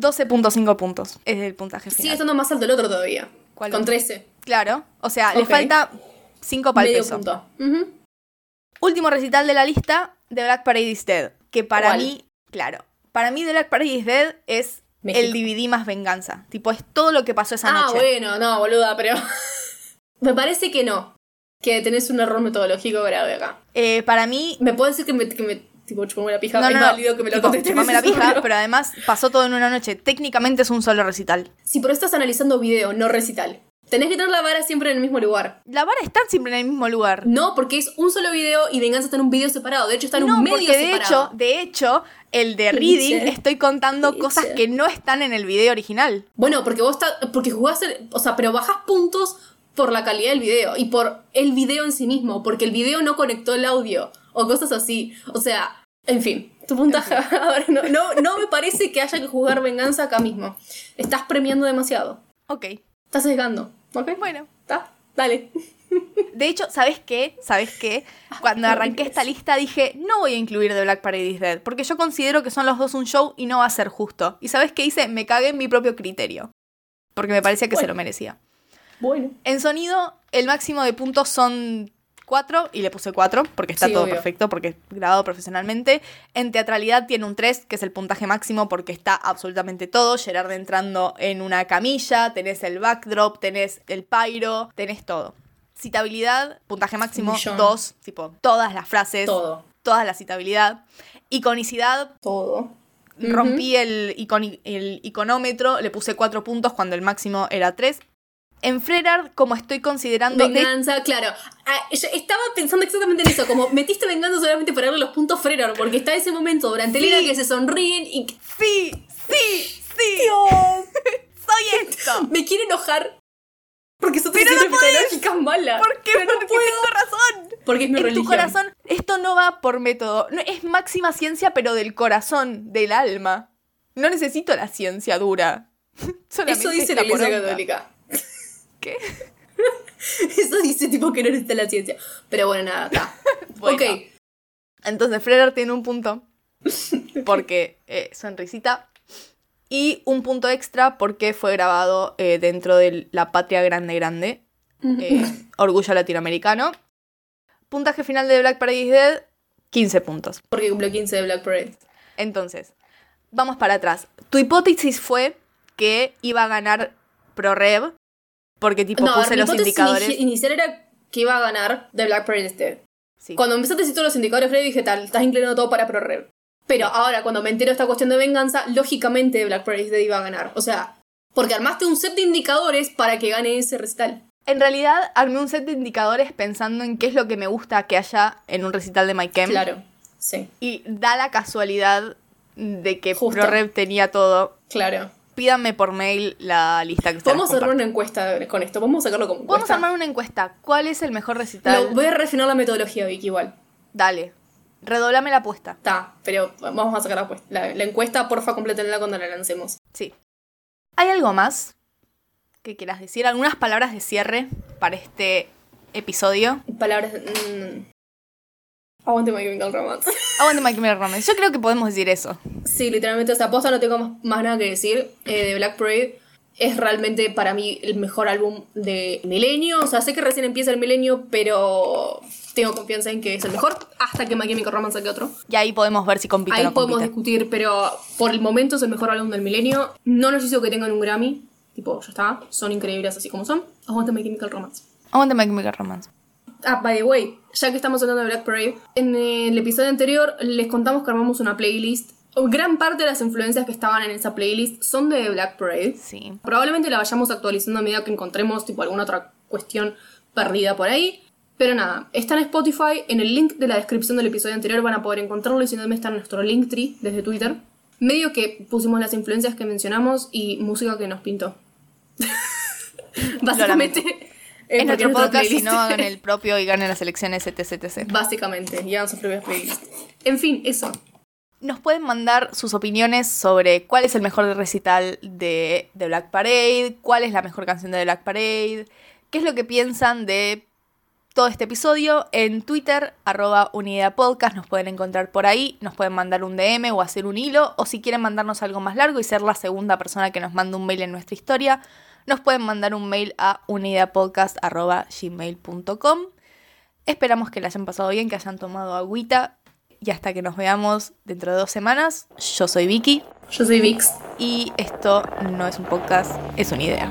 12.5 puntos es el puntaje final. Sigue estando más alto el otro todavía. ¿Cuál Con otro? 13. Claro, o sea, le falta 5 para el peso. punto. Último recital de la lista, The Black Parade is Dead. Que para ¿Cuál? mí, claro, para mí The Black Parade is Dead es México. el DVD más venganza. Tipo, es todo lo que pasó esa Ah, noche. bueno, no, boluda, pero. me parece que no. Que tenés un error metodológico grave acá. Eh, para mí, Me puedo decir que me, que me tipo, chupame la pija. no, es no, válido que me lo tipo, contestes. chupame la pija, pero además pasó todo en una noche. Técnicamente es un solo recital. Si por eso estás analizando video, no recital. Tenés que tener la vara siempre en el mismo lugar. La vara está siempre en el mismo lugar. No, porque es un solo video y Venganza está en un video separado. De hecho, está en No, un medio porque de separado. hecho, de hecho, el de ¿Qué Reading estoy contando ¿Qué cosas que no están en el video original. Bueno, porque vos estás. Porque jugás. el- o sea, pero bajás puntos por la calidad del video y por el video en sí mismo. Porque el video no conectó el audio. O cosas así. O sea, en fin. Tu puntaje ahora no, no, no me parece que haya que jugar venganza acá mismo. Estás premiando demasiado. Ok. Estás sesgando. ¿Ok? Bueno. ¿Está? Dale. De hecho, ¿sabes qué? ¿Sabes qué? Cuando qué arranqué esta lista dije, no voy a incluir The Black Parade is Dead, porque yo considero que son los dos un show y no va a ser justo. ¿Y sabes qué hice? Me cagué en mi propio criterio. Porque me parecía que se lo merecía. Bueno. En sonido, el máximo de puntos son 4 y le puse 4 porque está Sí, todo obvio. perfecto, porque es grabado profesionalmente. En teatralidad tiene un 3, que es el puntaje máximo porque está absolutamente todo. Gerard entrando en una camilla, tenés el backdrop, tenés el pyro, tenés todo. Citabilidad, puntaje máximo millón. 2, tipo todas las frases, Todo. toda la citabilidad. Iconicidad, Todo. rompí el, iconi- el iconómetro, le puse 4 puntos cuando el máximo era 3. En Frerard, como estoy considerando... de- Venganza, claro. Ah, estaba pensando exactamente en eso, como metiste venganza solamente para darle los puntos Freror, porque está ese momento durante el Sí. día que se sonríen y Sí, sí, sí. Soy esto. me quiere enojar. Porque son Pero decisiones no podés. malas. ¿Por qué? Porque tengo razón. Porque es mi en religión. tu corazón, esto no va por método. No, es máxima ciencia, pero del corazón, del alma. No necesito la ciencia dura. Solamente Eso dice la iglesia católica. ¿Qué? Eso dice tipo que no necesita la ciencia. Pero bueno, nada, está. Bueno. Ok. Entonces, Freder tiene un punto. Porque eh, sonrisita. Y un punto extra porque fue grabado eh, dentro de la patria grande grande. eh, orgullo latinoamericano. Puntaje final de Black Parade is Dead, 15 puntos. Porque cumplió 15 de Black Parade. Entonces, vamos para atrás. Tu hipótesis fue que iba a ganar ProRev porque tipo No, puse los indicadores. ini- inicial era que iba a ganar The Black Parade este. Sí. Cuando empezaste a decir todos los indicadores Frey dije tal, estás inclinando todo para ProRev. Pero ahora, cuando me entero de esta cuestión de venganza, lógicamente Black Parade Day iba a ganar. O sea, porque armaste un set de indicadores para que gane ese recital. En realidad, armé un set de indicadores pensando en qué es lo que me gusta que haya en un recital de My Chem. Claro, sí, Y da la casualidad de que Justo. ProRev tenía todo. claro. Pídanme por mail la lista que ustedes Podemos hacer una encuesta con esto, vamos a sacarlo como Vamos encuesta. a armar una encuesta. ¿Cuál es el mejor recital? Voy a refinar la metodología, Vicky, igual. Dale. Redoblame la apuesta. Está, pero vamos a sacar la, encuesta. la, la encuesta, porfa, complétenla cuando la lancemos. Sí. ¿Hay algo más que quieras decir? ¿Algunas palabras de cierre para este episodio? Palabras. mm. Aguante My Chemical Romance. Aguante My Chemical Romance. Yo creo que podemos decir eso. Sí, literalmente, o sea, posta no tengo más, más nada que decir eh, de Black Parade. Es realmente para mí el mejor álbum de milenio. O sea, sé que recién empieza el milenio, pero tengo confianza en que es el mejor hasta que My Chemical Romance saque otro. Y ahí podemos ver si compite Ahí o no podemos compite. discutir, pero por el momento es el mejor álbum del milenio. No necesito que tengan un Grammy. Tipo, ya está. Son increíbles así como son. Aguante My Chemical Romance. Aguante My Chemical Romance. Ah, by the way, ya que estamos hablando de Black Parade, en el episodio anterior les contamos que armamos una playlist. Gran parte de las influencias que estaban en esa playlist son de Black Parade. Sí. Probablemente la vayamos actualizando a medida que encontremos tipo alguna otra cuestión perdida por ahí. Pero nada, está en Spotify, en el link de la descripción del episodio anterior van a poder encontrarlo y si no está en nuestro Linktree desde Twitter. Medio que pusimos las influencias que mencionamos y música que nos pintó. Básicamente. Nuestro nuestra podcast, si no hagan el propio y ganen las elecciones etc, etc. Básicamente, ya sus propias playlists. En fin, eso. Nos pueden mandar sus opiniones sobre cuál es el mejor recital de, de Black Parade, cuál es la mejor canción de Black Parade, qué es lo que piensan de todo este episodio. En Twitter, arroba unidadpodcast, nos pueden encontrar por ahí, nos pueden mandar un DM o hacer un hilo, o si quieren mandarnos algo más largo y ser la segunda persona que nos manda un mail en nuestra historia, nos pueden mandar un mail a unidadpodcast.gmail.com. Esperamos que la hayan pasado bien, que hayan tomado agüita. Y hasta que nos veamos dentro de dos semanas, yo soy Vicky Yo soy Vix. y esto no es un podcast, es una idea.